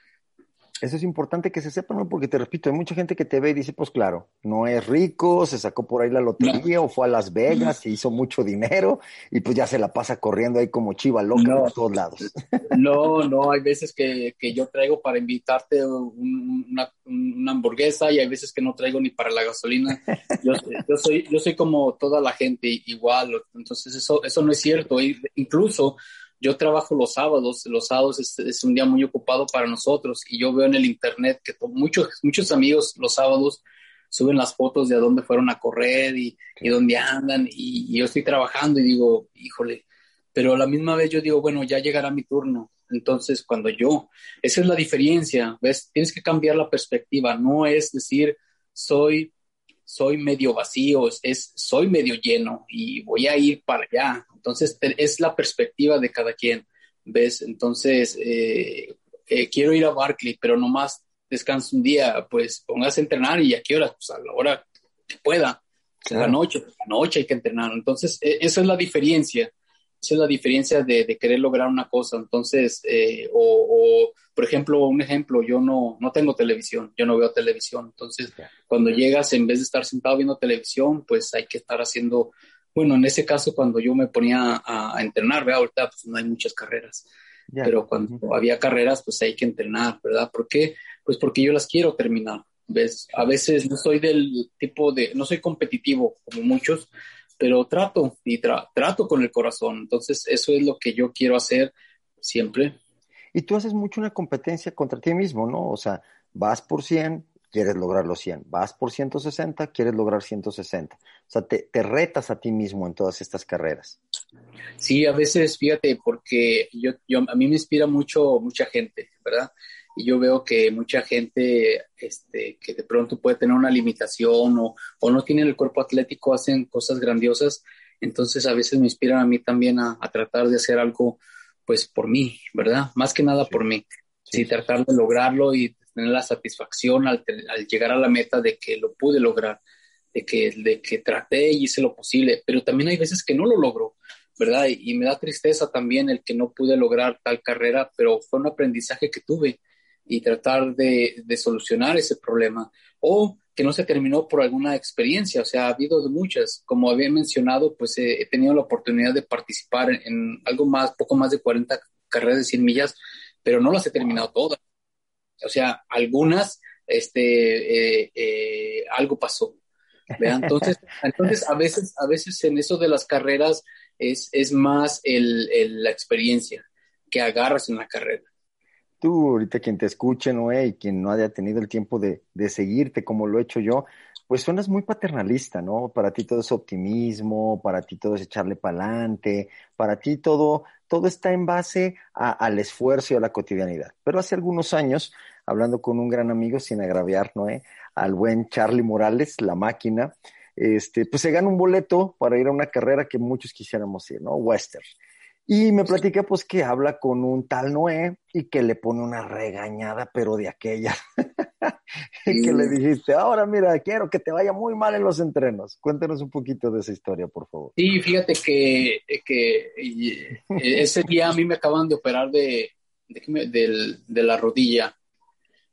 eso es importante que se sepa, ¿no? Porque te repito, hay mucha gente que te ve y dice, pues claro, no es rico, se sacó por ahí la lotería o fue a Las Vegas, se hizo mucho dinero y pues ya se la pasa corriendo ahí como chiva loca por todos lados. No, no, hay veces que, que yo traigo para invitarte una, una, hamburguesa y hay veces que no traigo ni para la gasolina. Yo, yo, soy, yo soy como toda la gente igual, entonces eso, eso no es cierto. Incluso yo trabajo los sábados, los sábados es, un día muy ocupado para nosotros y yo veo en el internet que muchos, muchos amigos los sábados suben las fotos de a dónde fueron a correr y, y dónde andan y, yo estoy trabajando y digo, híjole, pero a la misma vez yo digo, bueno, ya llegará mi turno. Entonces, cuando yo, esa es la diferencia, ¿ves? Tienes que cambiar la perspectiva, no es decir, soy soy medio vacío, es soy medio lleno y voy a ir para allá. Entonces, es la perspectiva de cada quien, ¿ves? Entonces, eh, eh, quiero ir a Barclay, pero nomás descanso un día, pues póngase a entrenar y a qué hora, pues a la hora que pueda. La noche, la noche hay que entrenar. Entonces, e, esa es la diferencia. Esa es la diferencia de, querer lograr una cosa. Entonces, eh, o, por ejemplo, un ejemplo, yo no, no tengo televisión, yo no veo televisión. Entonces, cuando llegas, en vez de estar sentado viendo televisión, pues hay que estar haciendo, bueno, en ese caso, cuando yo me ponía a, entrenar, ¿ve? ahorita pues no hay muchas carreras. Pero cuando había carreras, pues hay que entrenar, ¿verdad? ¿Por qué? Pues porque yo las quiero terminar. ¿Ves? A veces no soy del tipo de, no soy competitivo como muchos, pero trato y trato con el corazón. Entonces, eso es lo que yo quiero hacer siempre. Y tú haces mucho una competencia contra ti mismo, ¿no? O sea, vas por 100, quieres lograr los 100, vas por 160, quieres lograr 160. O sea, te, te retas a ti mismo en todas estas carreras. Sí, a veces, fíjate, porque yo, yo, a mí me inspira mucho, mucha gente, ¿verdad? Y yo veo que mucha gente este, que de pronto puede tener una limitación o, o no tienen el cuerpo atlético hacen cosas grandiosas, entonces a veces me inspiran a mí también a, tratar de hacer algo pues por mí, ¿verdad? Más que nada por mí. Sí, tratar de lograrlo y tener la satisfacción al, al, llegar a la meta de que lo pude lograr, de que, de que traté y hice lo posible, pero también hay veces que no lo logro. ¿verdad? Y, me da tristeza también el que no pude lograr tal carrera, pero fue un aprendizaje que tuve y tratar de, de solucionar ese problema. O que no se terminó por alguna experiencia, o sea, ha habido muchas. Como había mencionado, pues eh, he tenido la oportunidad de participar en, algo más, poco más de 40 carreras de 100 millas, pero no las he terminado todas. O sea, algunas, este, eh, eh, algo pasó. Entonces, entonces a veces, a veces en eso de las carreras es, es más el, la experiencia que agarras en la carrera ahorita quien te escuche, Noé, y quien no haya tenido el tiempo de, seguirte como lo he hecho yo, pues suenas muy paternalista, ¿no? Para ti todo es optimismo, para ti todo es echarle para adelante, para ti todo, todo está en base al esfuerzo y a la cotidianidad. Pero hace algunos años, hablando con un gran amigo, sin agraviar, Noé, al buen Charlie Morales, la máquina, este, pues se gana un boleto para ir a una carrera que muchos quisiéramos ir, ¿no? Western. Y me platica pues que habla con un tal Noé y que le pone una regañada, pero de aquella. y que le dijiste, ahora mira, quiero que te vaya muy mal en los entrenos. Cuéntanos un poquito de esa historia, por favor. Sí, fíjate que, que eh, ese día a mí me acaban de operar de, de, de, la rodilla.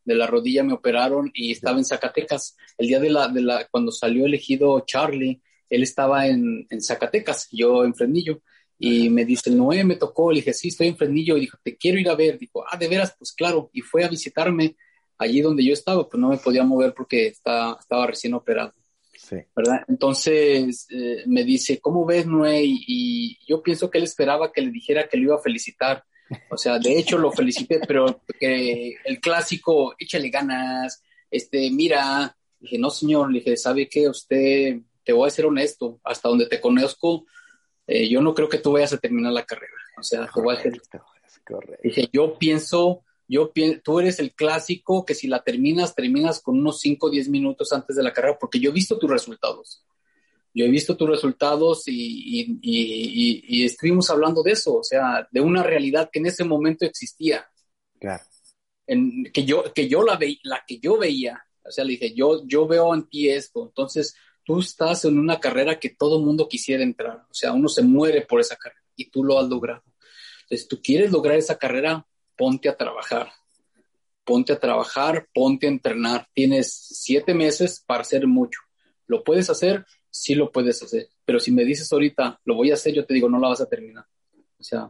De la rodilla me operaron y estaba en Zacatecas. El día de la, de la cuando salió elegido Charlie, él estaba en, en Zacatecas, yo en Fresnillo y me dice, Noé, me tocó. Le dije, sí, estoy en Fresnillo. Y dijo, te quiero ir a ver. Dijo, ah, de veras, pues claro. Y fue a visitarme allí donde yo estaba, pues no me podía mover porque está, estaba recién operado. Sí. ¿Verdad? Entonces eh, me dice, ¿cómo ves, Noé? Y, yo pienso que él esperaba que le dijera que lo iba a felicitar. O sea, de hecho lo felicité, pero que el clásico, échale ganas, este, mira. dije, no, señor. Le dije, ¿sabe qué? Usted, te voy a ser honesto, hasta donde te conozco, eh, yo no creo que tú vayas a terminar la carrera. O sea, a decir, dije, yo pienso, yo tú eres el clásico que si la terminas, terminas con unos 5 o 10 minutos antes de la carrera, porque yo he visto tus resultados. Yo he visto tus resultados y, y, estuvimos hablando de eso, o sea, de una realidad que en ese momento existía. Claro. En, que yo, que yo la, ve, la que yo veía, o sea, le dije, yo, yo veo en ti esto, entonces tú estás en una carrera que todo el mundo quisiera entrar, o sea, uno se muere por esa carrera y tú lo has logrado. Entonces, tú quieres lograr esa carrera, ponte a trabajar, ponte a trabajar, ponte a entrenar. Tienes siete meses para hacer mucho. ¿Lo puedes hacer? Sí lo puedes hacer. Pero si me dices ahorita, lo voy a hacer, yo te digo, no la vas a terminar. O sea,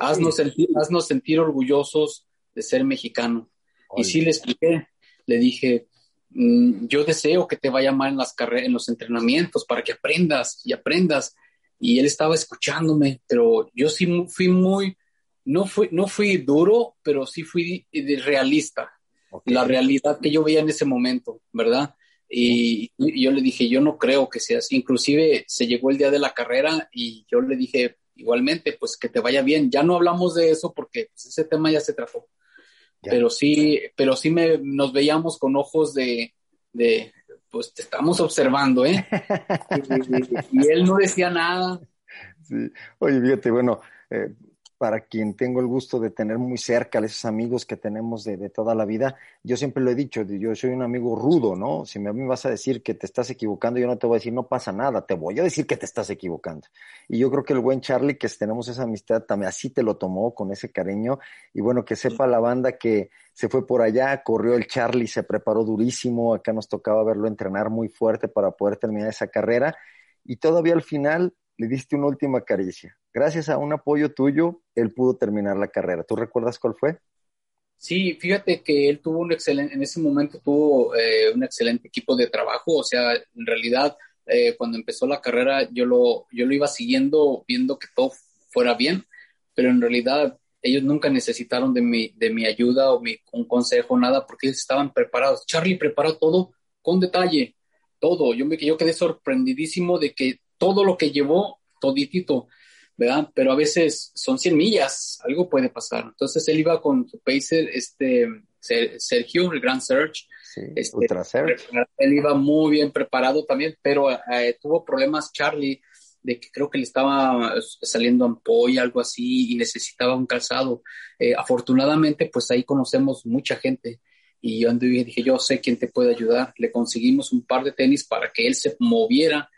haznos, sentir, haznos sentir orgullosos de ser mexicano. Y sí le expliqué, le dije, yo deseo que te vaya mal en las carreras, en los entrenamientos para que aprendas y aprendas. Y él estaba escuchándome, pero yo sí fui muy, no fui, no fui duro, pero sí fui realista. La realidad que yo veía en ese momento, ¿verdad? Y, yo le dije, yo no creo que sea así. Inclusive se llegó el día de la carrera y yo le dije, igualmente, pues que te vaya bien. Ya no hablamos de eso porque pues, ese tema ya se trató. Pero sí, pero sí me, nos veíamos con ojos de, de pues te estamos observando, ¿eh? y, él no decía nada. Sí. Oye, fíjate, bueno, eh, para quien tengo el gusto de tener muy cerca, a esos amigos que tenemos de, toda la vida, yo siempre lo he dicho, yo soy un amigo rudo, ¿no? Si a mí vas a decir que te estás equivocando, yo no te voy a decir, no pasa nada, te voy a decir que te estás equivocando. Y yo creo que el buen Charlie, que tenemos esa amistad, también así te lo tomó, con ese cariño, y bueno, que sepa la banda que se fue por allá, corrió el Charlie, se preparó durísimo, acá nos tocaba verlo entrenar muy fuerte para poder terminar esa carrera, y todavía al final le diste una última caricia. Gracias a un apoyo tuyo, él pudo terminar la carrera. ¿Tú recuerdas cuál fue? Sí, fíjate que él tuvo un excelente, en ese momento tuvo eh, un excelente equipo de trabajo, o sea, en realidad eh, cuando empezó la carrera yo lo, yo lo iba siguiendo viendo que todo fuera bien, pero en realidad ellos nunca necesitaron de mi, de mi ayuda o mi, un consejo, nada, porque ellos estaban preparados. Charlie preparó todo con detalle, todo. Yo, me, yo quedé sorprendidísimo de que todo lo que llevó, toditito, ¿verdad? Pero a veces son 100 millas, algo puede pasar. Entonces él iba con su pacer, este, Sergio, el Grand Search. este, Ultra. Él iba muy bien preparado también, pero eh, tuvo problemas Charlie de que creo que le estaba saliendo ampolla, algo así, y necesitaba un calzado. Eh, afortunadamente, pues ahí conocemos mucha gente. Y yo dije, yo sé quién te puede ayudar. Le conseguimos un par de tenis para que él se moviera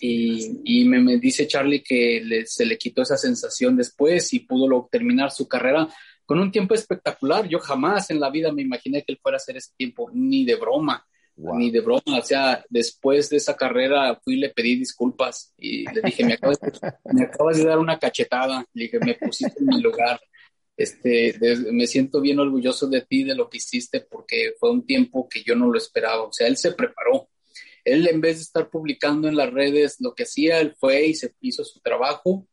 Y, me, dice Charlie que se le quitó esa sensación después y pudo terminar su carrera con un tiempo espectacular. Yo jamás en la vida me imaginé que él fuera a hacer ese tiempo, ni de broma, ni de broma. O sea, después de esa carrera fui y le pedí disculpas y le dije, me acabas, me acabas de dar una cachetada. Le dije, me pusiste en mi lugar. Este, me siento bien orgulloso de ti, de lo que hiciste, porque fue un tiempo que yo no lo esperaba. O sea, él se preparó. Él, en vez de estar publicando en las redes lo que hacía, él fue y se hizo su trabajo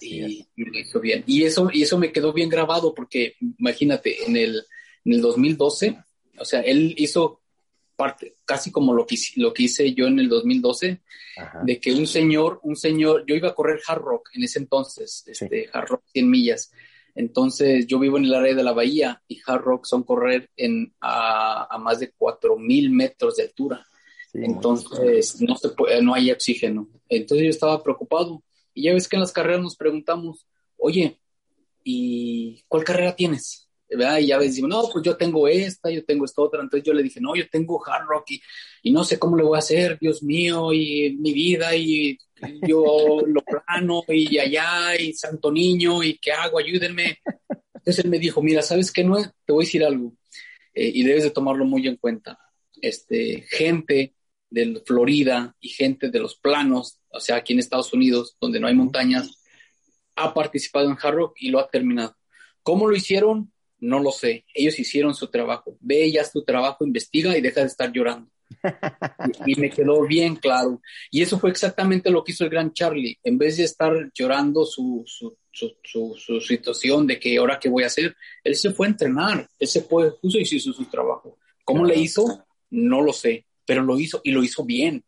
y, lo hizo bien. Y eso, y eso me quedó bien grabado, porque imagínate, en el, en el 2012, o sea, él hizo parte, casi como lo que, lo que hice yo en el 2012, de que un señor, un señor, yo iba a correr hard rock en ese entonces, este, hard rock 100 millas, entonces, yo vivo en el área de la bahía y Hard Rock son correr en, a, más de 4.000 metros de altura. Entonces, no, se puede, no hay oxígeno. Entonces, yo estaba preocupado. Y ya ves que en las carreras nos preguntamos, oye, ¿y cuál carrera tienes? Y ya ves, no, pues yo tengo esta, yo tengo esta otra. Entonces yo le dije, no, yo tengo hard rock y, no sé cómo le voy a hacer, Dios mío, y mi vida, y yo lo plano, y allá, y santo niño, y qué hago, ayúdenme. Entonces él me dijo, mira, ¿sabes qué? No, te voy a decir algo, eh, y debes de tomarlo muy en cuenta. Este, gente de Florida y gente de los planos, o sea, aquí en Estados Unidos, donde no hay montañas, ha participado en hard rock y lo ha terminado. ¿Cómo lo hicieron? No lo sé. Ellos hicieron su trabajo. Ve ya tu trabajo, investiga y deja de estar llorando. y, me quedó bien claro. Y eso fue exactamente lo que hizo el gran Charlie. En vez de estar llorando su, su, su, situación de que ahora qué voy a hacer, él se fue a entrenar. Él se fue, puso y hizo su trabajo. ¿Cómo le hizo? No lo sé, pero lo hizo y lo hizo bien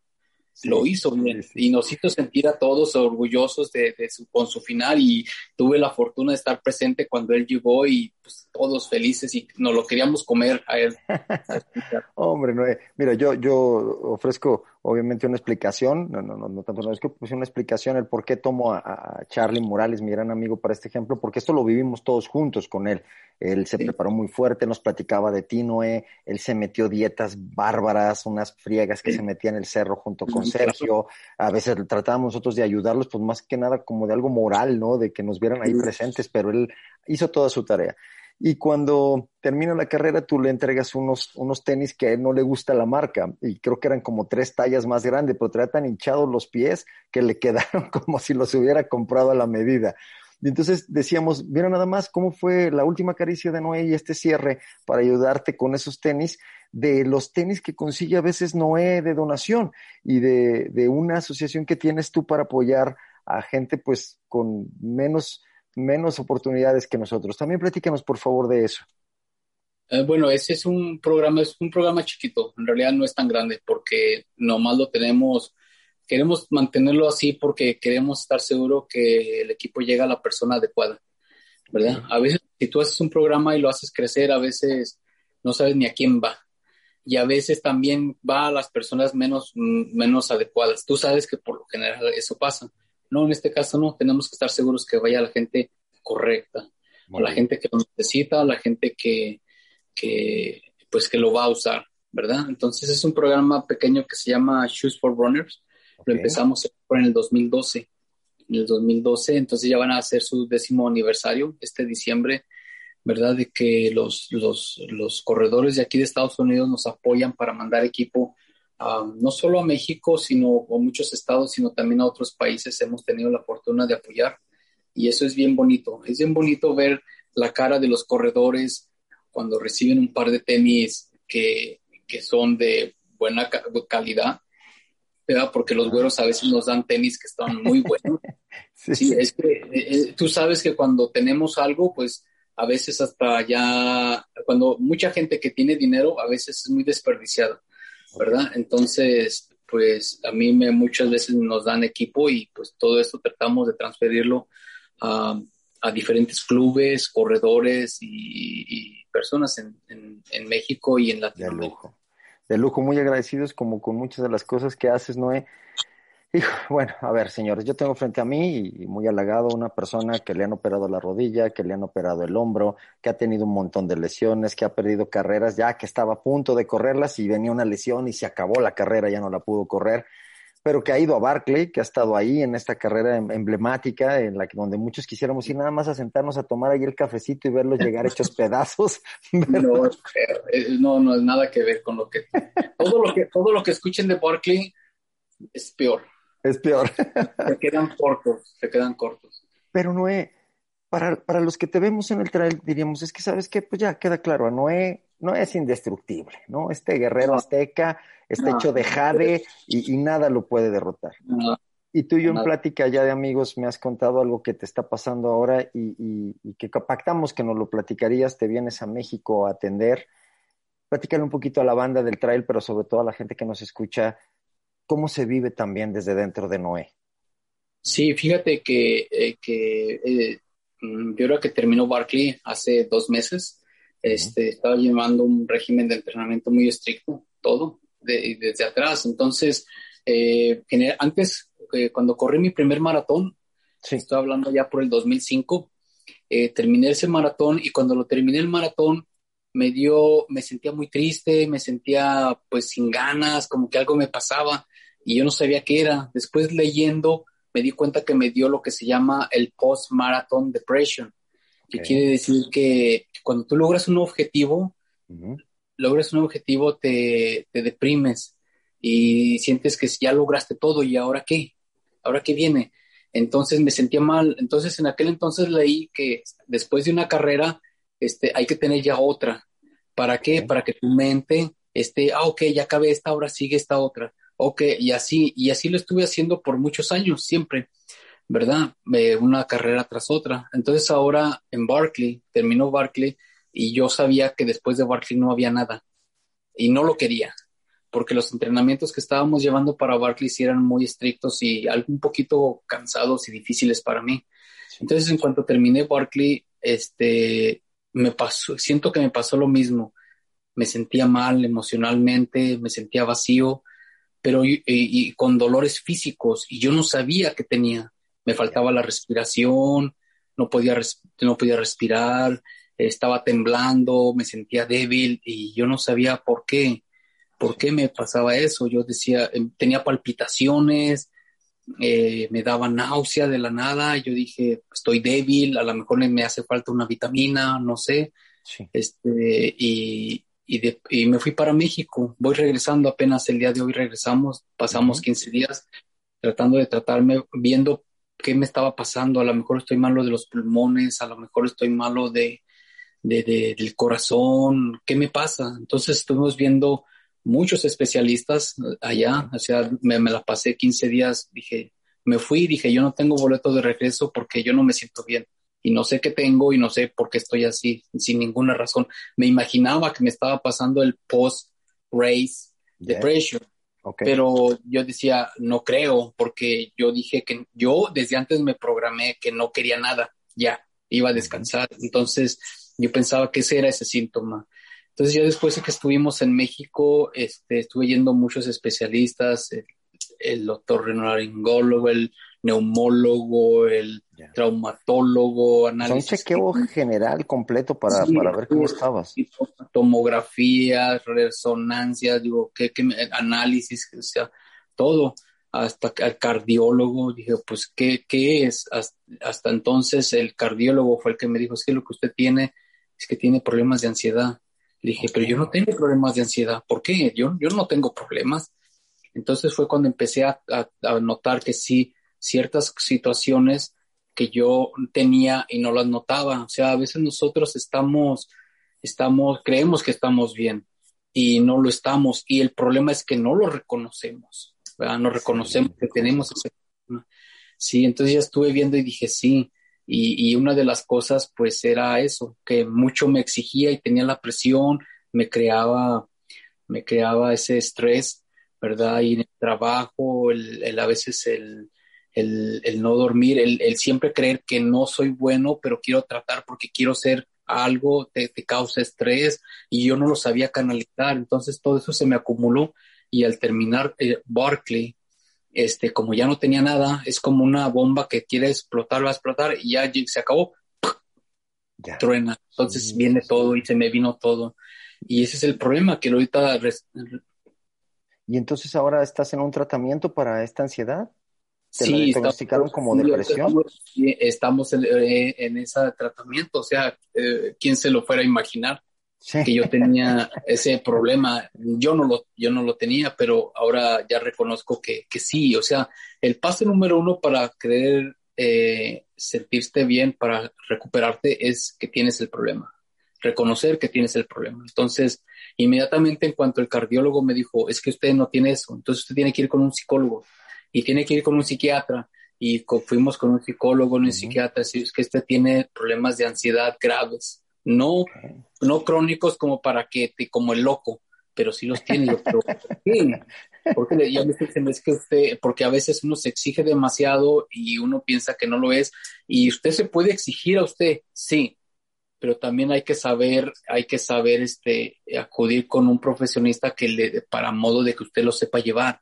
lo hizo bien y nos hizo sentir a todos orgullosos de, su, con su final y tuve la fortuna de estar presente cuando él llegó y pues todos felices y nos lo queríamos comer a él. Hombre, no, mira, yo, yo ofrezco obviamente una explicación, no, no, no, no tanto, no, es que puse una explicación el por qué tomo a, Charlie Morales, mi gran amigo, para este ejemplo, porque esto lo vivimos todos juntos con él. Él se preparó muy fuerte, nos platicaba de ti, Noé, él se metió dietas bárbaras, unas friegas que se metía en el cerro junto con Sergio, a veces tratábamos nosotros de ayudarlos, pues más que nada como de algo moral, ¿no? De que nos vieran ahí presentes, pero él hizo toda su tarea y cuando termina la carrera tú le entregas unos, unos tenis que a él no le gusta la marca y creo que eran como tres tallas más grandes, pero traía tan hinchados los pies que le quedaron como si los hubiera comprado a la medida. Y entonces decíamos, mira nada más cómo fue la última caricia de Noé y este cierre para ayudarte con esos tenis, de los tenis que consigue a veces Noé de donación y de, de una asociación que tienes tú para apoyar a gente pues con menos menos oportunidades que nosotros. También platícanos, por favor, de eso. Eh, bueno, ese es un programa, es un programa chiquito, en realidad no es tan grande porque nomás lo tenemos, queremos mantenerlo así porque queremos estar seguros que el equipo llega a la persona adecuada, ¿verdad? A veces si tú haces un programa y lo haces crecer, a veces no sabes ni a quién va y a veces también va a las personas menos, menos adecuadas. Tú sabes que por lo general eso pasa. No, en este caso no, tenemos que estar seguros que vaya la gente correcta, a la gente que lo necesita, a la gente que, que, pues que lo va a usar, ¿verdad? Entonces es un programa pequeño que se llama Shoes for Runners. Lo empezamos en el 2012. En el 2012, entonces ya van a hacer su décimo aniversario este diciembre, ¿verdad? De que los, los, los corredores de aquí de Estados Unidos nos apoyan para mandar equipo no solo a México, sino a muchos estados, sino también a otros países hemos tenido la fortuna de apoyar. Y eso es bien bonito. Es bien bonito ver la cara de los corredores cuando reciben un par de tenis que, que son de buena calidad, ¿verdad? Porque los güeros a veces nos dan tenis que están muy buenos. sí, es que eh, eh, tú sabes que cuando tenemos algo, pues a veces hasta ya, cuando mucha gente que tiene dinero, a veces es muy desperdiciada. ¿Verdad? Entonces, pues a mí me, muchas veces nos dan equipo y pues todo esto tratamos de transferirlo a, diferentes clubes, corredores y, personas en, en, México y en Latinoamérica. De lujo. De lujo, muy agradecidos como con muchas de las cosas que haces, Noé bueno, a ver, señores, yo tengo frente a mí y muy halagado una persona que le han operado la rodilla, que le han operado el hombro, que ha tenido un montón de lesiones, que ha perdido carreras, ya que estaba a punto de correrlas y venía una lesión y se acabó la carrera, ya no la pudo correr. pero que ha ido a Barclay, que ha estado ahí en esta carrera em, emblemática, en la que donde muchos quisiéramos ir nada más a sentarnos a tomar ahí el cafecito y verlos llegar hechos pedazos. No, no, no es nada que ver con lo que todo lo que todo lo que escuchen de Barclay es peor. Es peor. Se quedan cortos, se quedan cortos. Pero Noé, para, para los que te vemos en el trail, diríamos, es que sabes qué, pues ya queda claro, a Noé no es indestructible, ¿no? Este guerrero azteca está hecho de jade y, nada lo puede derrotar. y tú y yo en plática ya de amigos me has contado algo que te está pasando ahora y, que pactamos que nos lo platicarías, te vienes a México a atender. Platícale un poquito a la banda del trail, pero sobre todo a la gente que nos escucha, cómo se vive también desde dentro de Noé. Sí, fíjate que, eh, que eh, yo creo que terminó Barkley hace dos meses este, estaba llevando un régimen de entrenamiento muy estricto, todo, desde atrás. Entonces, eh, antes, eh, cuando corrí mi primer maratón, estoy hablando ya por el 2005, eh, terminé ese maratón y cuando lo terminé el maratón, me dio, me sentía muy triste, me sentía pues sin ganas, como que algo me pasaba y yo no sabía qué era. Después leyendo, me di cuenta que me dio lo que se llama el post-marathon depression que quiere decir que cuando tú logras un objetivo, logras un objetivo, te, te, deprimes y sientes que ya lograste todo y ahora qué, ahora qué viene. Entonces me sentía mal. Entonces en aquel entonces leí que después de una carrera este, hay que tener ya otra. ¿Para qué? Para que tu mente esté, ah, ok, ya acabé esta, ahora sigue esta otra. Ok, y así, y así lo estuve haciendo por muchos años, siempre. ¿verdad? una carrera tras otra. Entonces ahora en Barkley, terminó Barkley y yo sabía que después de Barkley no había nada y no lo quería porque los entrenamientos que estábamos llevando para Barkley sí eran muy estrictos y algo un poquito cansados y difíciles para mí. Entonces en cuanto terminé Barkley, este, me pasó, siento que me pasó lo mismo. Me sentía mal emocionalmente, me sentía vacío, pero y con dolores físicos y yo no sabía que tenía me faltaba la respiración, no podía, no podía respirar, estaba temblando, me sentía débil y yo no sabía por qué, por qué me pasaba eso. Yo decía, em, tenía palpitaciones, eh, me daba náusea de la nada, yo dije, estoy débil, a lo mejor me hace falta una vitamina, no sé. Este, y, y, me fui para México, voy regresando apenas el día de hoy regresamos, pasamos 15 días tratando de tratarme, viendo qué me estaba pasando, a lo mejor estoy malo de los pulmones, a lo mejor estoy malo de, del corazón, ¿qué me pasa? Entonces estuvimos viendo muchos especialistas allá, o sea, me, la pasé 15 días, dije, me fui, dije, yo no tengo boleto de regreso porque yo no me siento bien y no sé qué tengo y no sé por qué estoy así, sin ninguna razón. Me imaginaba que me estaba pasando el post-race depression pero yo decía, no creo, porque yo dije que yo desde antes me programé que no quería nada, ya, iba a descansar. Entonces yo pensaba que ese era ese síntoma. Entonces ya después de que estuvimos en México, este, estuve yendo muchos especialistas, el, el doctor renolaringólogo, el neumólogo, el traumatólogo, análisis. un chequeo general completo para, para ver cómo estabas. Tomografías, resonancias, digo, qué, análisis, o sea, todo. Hasta el cardiólogo, dije, pues, ¿qué, qué es? Hasta, entonces el cardiólogo fue el que me dijo, es que lo que usted tiene es que tiene problemas de ansiedad. Le dije, pero yo no tengo problemas de ansiedad. ¿Por qué? Yo, yo no tengo problemas. Entonces fue cuando empecé a, a notar que sí, ciertas situaciones que yo tenía y no las notaba. O sea, a veces nosotros estamos, estamos, creemos que estamos bien y no lo estamos. Y el problema es que no lo reconocemos, ¿verdad? No reconocemos que tenemos ese problema. Sí, entonces ya estuve viendo y dije sí. Y, y, una de las cosas, pues, era eso, que mucho me exigía y tenía la presión, me creaba, me creaba ese estrés, ¿verdad? Y en el trabajo, el a veces el, el, no dormir, el, siempre creer que no soy bueno, pero quiero tratar porque quiero ser algo, te, causa estrés y yo no lo sabía canalizar. Entonces todo eso se me acumuló y al terminar eh, Barclay, este, como ya no tenía nada, es como una bomba que quiere explotar, va a explotar y ya se acabó, truena. Entonces viene todo y se me vino todo. Y ese es el problema, que ahorita y entonces ahora estás en un tratamiento para esta ansiedad. ¿Te sí, diagnosticaron como depresión? Estamos, en, eh, en, ese tratamiento, o sea, eh, ¿quién se lo fuera a imaginar? Sí. que yo tenía ese problema. Yo no lo, yo no lo tenía, pero ahora ya reconozco que, que sí. O sea, el paso número uno para creer eh, sentirte bien, para recuperarte, es que tienes el problema. Reconocer que tienes el problema. Entonces, inmediatamente en cuanto el cardiólogo me dijo, es que usted no tiene eso, entonces usted tiene que ir con un psicólogo y tiene que ir con un psiquiatra. Y fuimos con un psicólogo, un uh -huh. psiquiatra, y es que usted tiene problemas de ansiedad graves no, no crónicos como para que te, como el loco, pero sí los tiene. Pero, ¿qué? Porque ya es que usted, porque a veces uno se exige demasiado y uno piensa que no lo es, y usted se puede exigir a usted, sí, pero también hay que saber, hay que saber este, acudir con un profesionista que le, para modo de que usted lo sepa llevar.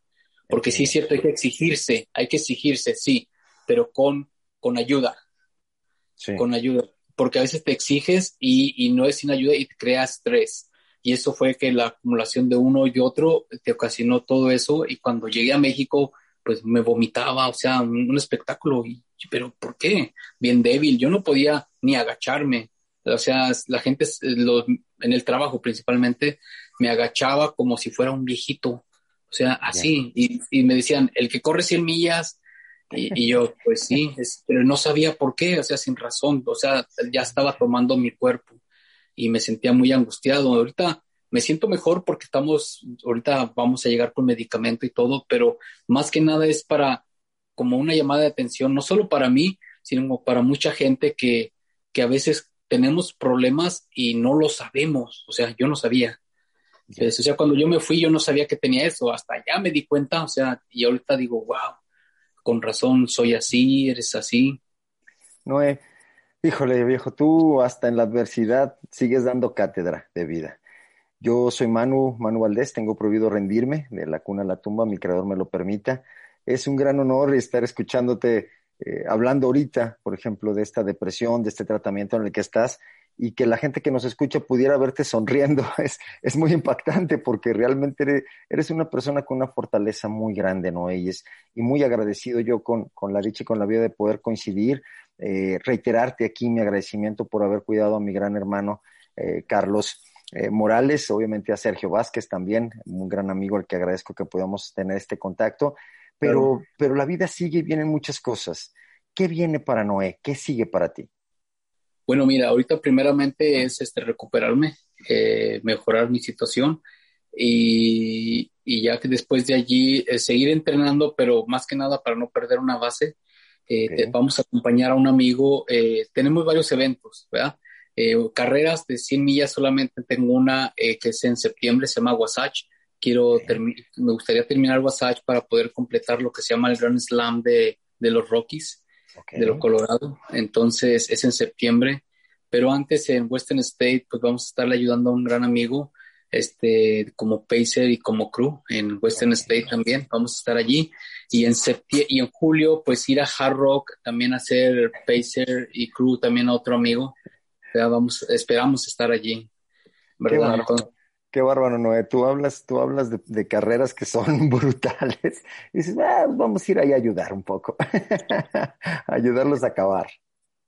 Porque sí es cierto, hay que exigirse, hay que exigirse, sí, pero con, con ayuda. Sí. Con ayuda porque a veces te exiges y, y, no es sin ayuda y te creas estrés. Y eso fue que la acumulación de uno y otro te ocasionó todo eso. Y cuando llegué a México, pues me vomitaba, o sea, un, un espectáculo. Y, pero ¿por qué? Bien débil. Yo no podía ni agacharme. O sea, la gente lo, en el trabajo principalmente me agachaba como si fuera un viejito. O sea, así. Y, y me decían, el que corre 100 millas y, y, yo, pues sí, es, pero no sabía por qué, o sea, sin razón, o sea, ya estaba tomando mi cuerpo y me sentía muy angustiado. Ahorita me siento mejor porque estamos, ahorita vamos a llegar con medicamento y todo, pero más que nada es para como una llamada de atención, no solo para mí, sino para mucha gente que, que a veces tenemos problemas y no lo sabemos, o sea, yo no sabía. Entonces, o sea, cuando yo me fui, yo no sabía que tenía eso, hasta ya me di cuenta, o sea, y ahorita digo, wow, con razón soy así, eres así. Noé, híjole viejo, tú hasta en la adversidad sigues dando cátedra de vida. Yo soy Manu, Manu Valdés, tengo prohibido rendirme de la cuna a la tumba, mi creador me lo permita. Es un gran honor estar escuchándote eh, hablando ahorita, por ejemplo, de esta depresión, de este tratamiento en el que estás y que la gente que nos escucha pudiera verte sonriendo. Es, es muy impactante porque realmente eres, eres, una persona con una fortaleza muy grande, ¿no? Y, es, y muy agradecido yo con, con la dicha y con la vida de poder coincidir. Eh, reiterarte aquí mi agradecimiento por haber cuidado a mi gran hermano eh, Carlos. Eh, Morales, obviamente a Sergio Vázquez también, un gran amigo al que agradezco que podamos tener este contacto, pero, claro. pero la vida sigue y vienen muchas cosas. ¿Qué viene para Noé? ¿Qué sigue para ti? Bueno, mira, ahorita primeramente es este, recuperarme, eh, mejorar mi situación y, y, ya que después de allí eh, seguir entrenando, pero más que nada para no perder una base, eh, okay. te, vamos a acompañar a un amigo. Tenemos varios eventos, ¿verdad? carreras de 100 millas solamente tengo una que es en septiembre, se llama Wasatch. Quiero okay. me gustaría terminar Wasatch para poder completar lo que se llama el Grand Slam de, de los Rockies okay. de lo Colorado. Entonces es en septiembre. Pero antes en Western State, pues vamos a estarle ayudando a un gran amigo, este, como Pacer y como crew en Western okay. State también. Vamos a estar allí. Y en septiembre, y en julio, pues ir a Hard Rock, también hacer Pacer y crew también a otro amigo. Ya vamos, esperamos estar allí. Qué bárbaro, Noé. Tú hablas, tú hablas de, carreras que son brutales. Y dices, ah, vamos a ir ahí a ayudar un poco, ayudarlos a acabar.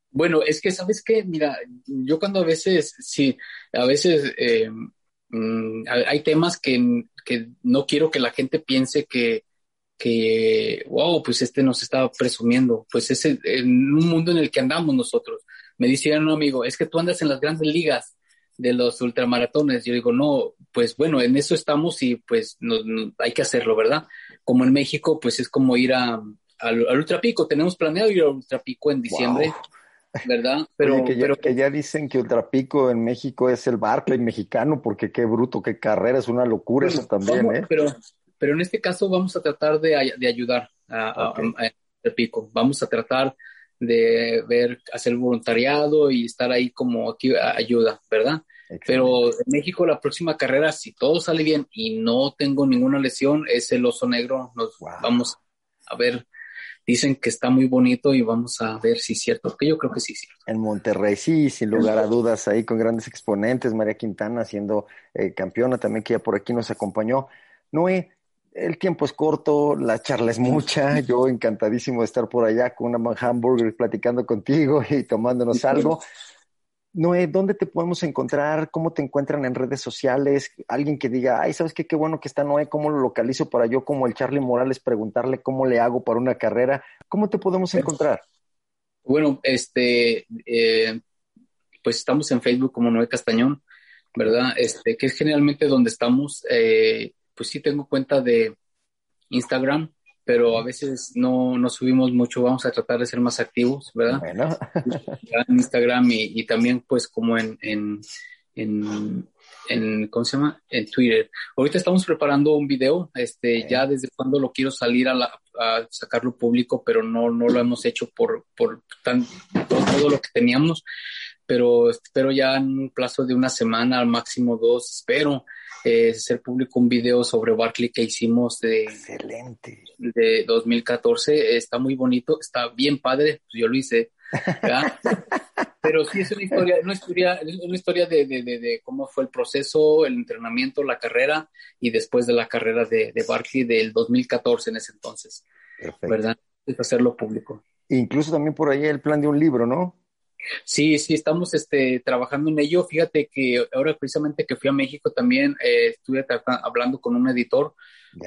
Bueno, es que, ¿sabes qué? Mira, yo cuando a veces, sí, a veces eh, mmm, hay temas que, que, no quiero que la gente piense que, que, wow, pues este nos está presumiendo. Pues es en un mundo en el que andamos nosotros. Me decía un amigo, es que tú andas en las grandes ligas de los ultramaratones. Yo digo, no, pues bueno, en eso estamos y pues no, no, hay que hacerlo, ¿verdad? Como en México, pues es como ir a, al, al Ultrapico. Tenemos planeado ir al Ultrapico en diciembre. Wow. ¿Verdad? Pero, Oye, que, ya, pero que ya dicen que Ultrapico en México es el Barclay mexicano, porque qué bruto, qué carrera, es una locura bueno, eso también, vamos, ¿eh? Pero, pero en este caso vamos a tratar de, de ayudar a, okay. a, a Ultrapico. Vamos a tratar de ver, hacer voluntariado y estar ahí como aquí ayuda, ¿verdad? Excelente. Pero en México la próxima carrera, si todo sale bien y no tengo ninguna lesión, es el oso negro. Nos wow. vamos a ver. Dicen que está muy bonito y vamos a ver si es cierto, porque yo creo que sí es cierto. En Monterrey, sí, sin lugar a dudas, ahí con grandes exponentes, María Quintana siendo eh, campeona también, que ya por aquí nos acompañó. Noé, el tiempo es corto, la charla es mucha, yo encantadísimo de estar por allá con una hamburger platicando contigo y tomándonos algo. Noé, ¿dónde te podemos encontrar? ¿Cómo te encuentran en redes sociales? Alguien que diga, ay, ¿sabes qué? Qué bueno que está Noé, ¿cómo lo localizo para yo, como el Charlie Morales, preguntarle cómo le hago para una carrera? ¿Cómo te podemos encontrar? Bueno, este, eh, pues estamos en Facebook como Noé Castañón, ¿verdad? Este, que es generalmente donde estamos. Eh, pues sí tengo cuenta de Instagram, pero a veces no, no subimos mucho, vamos a tratar de ser más activos, ¿verdad? Bueno. en Instagram y, también pues como en, en, en, ¿cómo se llama? En Twitter. Ahorita estamos preparando un video, este, ya desde cuando lo quiero salir a, la, a sacarlo público, pero no, no lo hemos hecho por, por tan, todo, lo que teníamos, pero espero ya en un plazo de una semana, al máximo dos, espero eh, hacer público un video sobre Barkley que hicimos de, Excelente. de 2014. Está muy bonito, está bien padre, pues yo lo hice. Pero sí es una historia, una historia, una historia de, de, de, cómo fue el proceso, el entrenamiento, la carrera y después de la carrera de, de Barkley del 2014 en ese entonces. Perfecto. ¿Verdad? Es hacerlo público. Incluso también por ahí el plan de un libro, ¿no? Sí, sí, estamos este, trabajando en ello. Fíjate que ahora precisamente que fui a México también eh, estuve hablando con un editor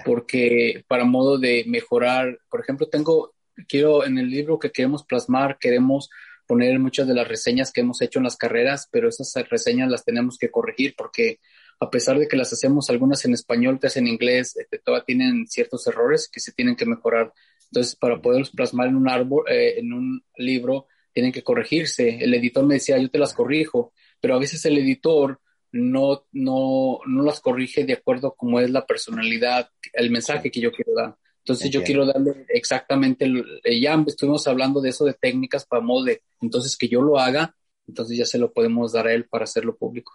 porque para modo de mejorar, por ejemplo, tengo, quiero en el libro que queremos plasmar, queremos poner muchas de las reseñas que hemos hecho en las carreras, pero esas reseñas las tenemos que corregir porque a pesar de que las hacemos algunas en español, otras en inglés, este, todavía tienen ciertos errores que se tienen que mejorar. Entonces, para poderlos plasmar en un árbol, eh, en un libro, tienen que corregirse. El editor me decía, yo te las corrijo, pero a veces el editor no, no, no las corrige de acuerdo como es la personalidad, el mensaje que yo quiero dar. Entonces yo quiero darle exactamente, eh, ya estuvimos hablando de eso de técnicas para modo de, entonces que yo lo haga, entonces ya se lo podemos dar a él para hacerlo público.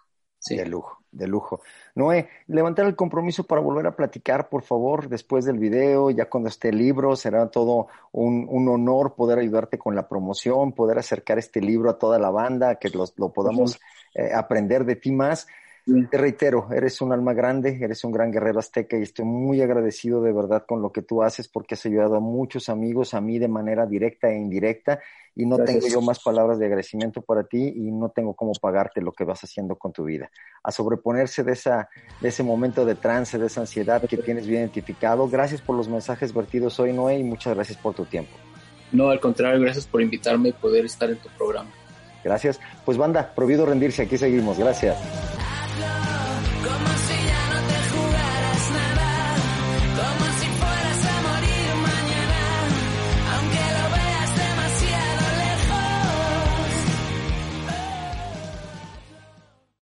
De lujo, de lujo. Noé, levantar el compromiso para volver a platicar, por favor, después del video, ya cuando esté el libro, será todo un, un honor poder ayudarte con la promoción, poder acercar este libro a toda la banda, que lo podamos eh, aprender de ti más. Te reitero, eres un alma grande, eres un gran guerrero azteca y estoy muy agradecido de verdad con lo que tú haces porque has ayudado a muchos amigos, a mí de manera directa e indirecta y no tengo yo más palabras de agradecimiento para ti y no tengo cómo pagarte lo que vas haciendo con tu vida. A sobreponerse de, esa, de ese momento de trance, de esa ansiedad que tienes bien identificado. Gracias por los mensajes vertidos hoy, Noé, y muchas gracias por tu tiempo. No, al contrario, gracias por invitarme y poder estar en tu programa. Gracias. Pues banda, prohibido rendirse, aquí seguimos. Gracias.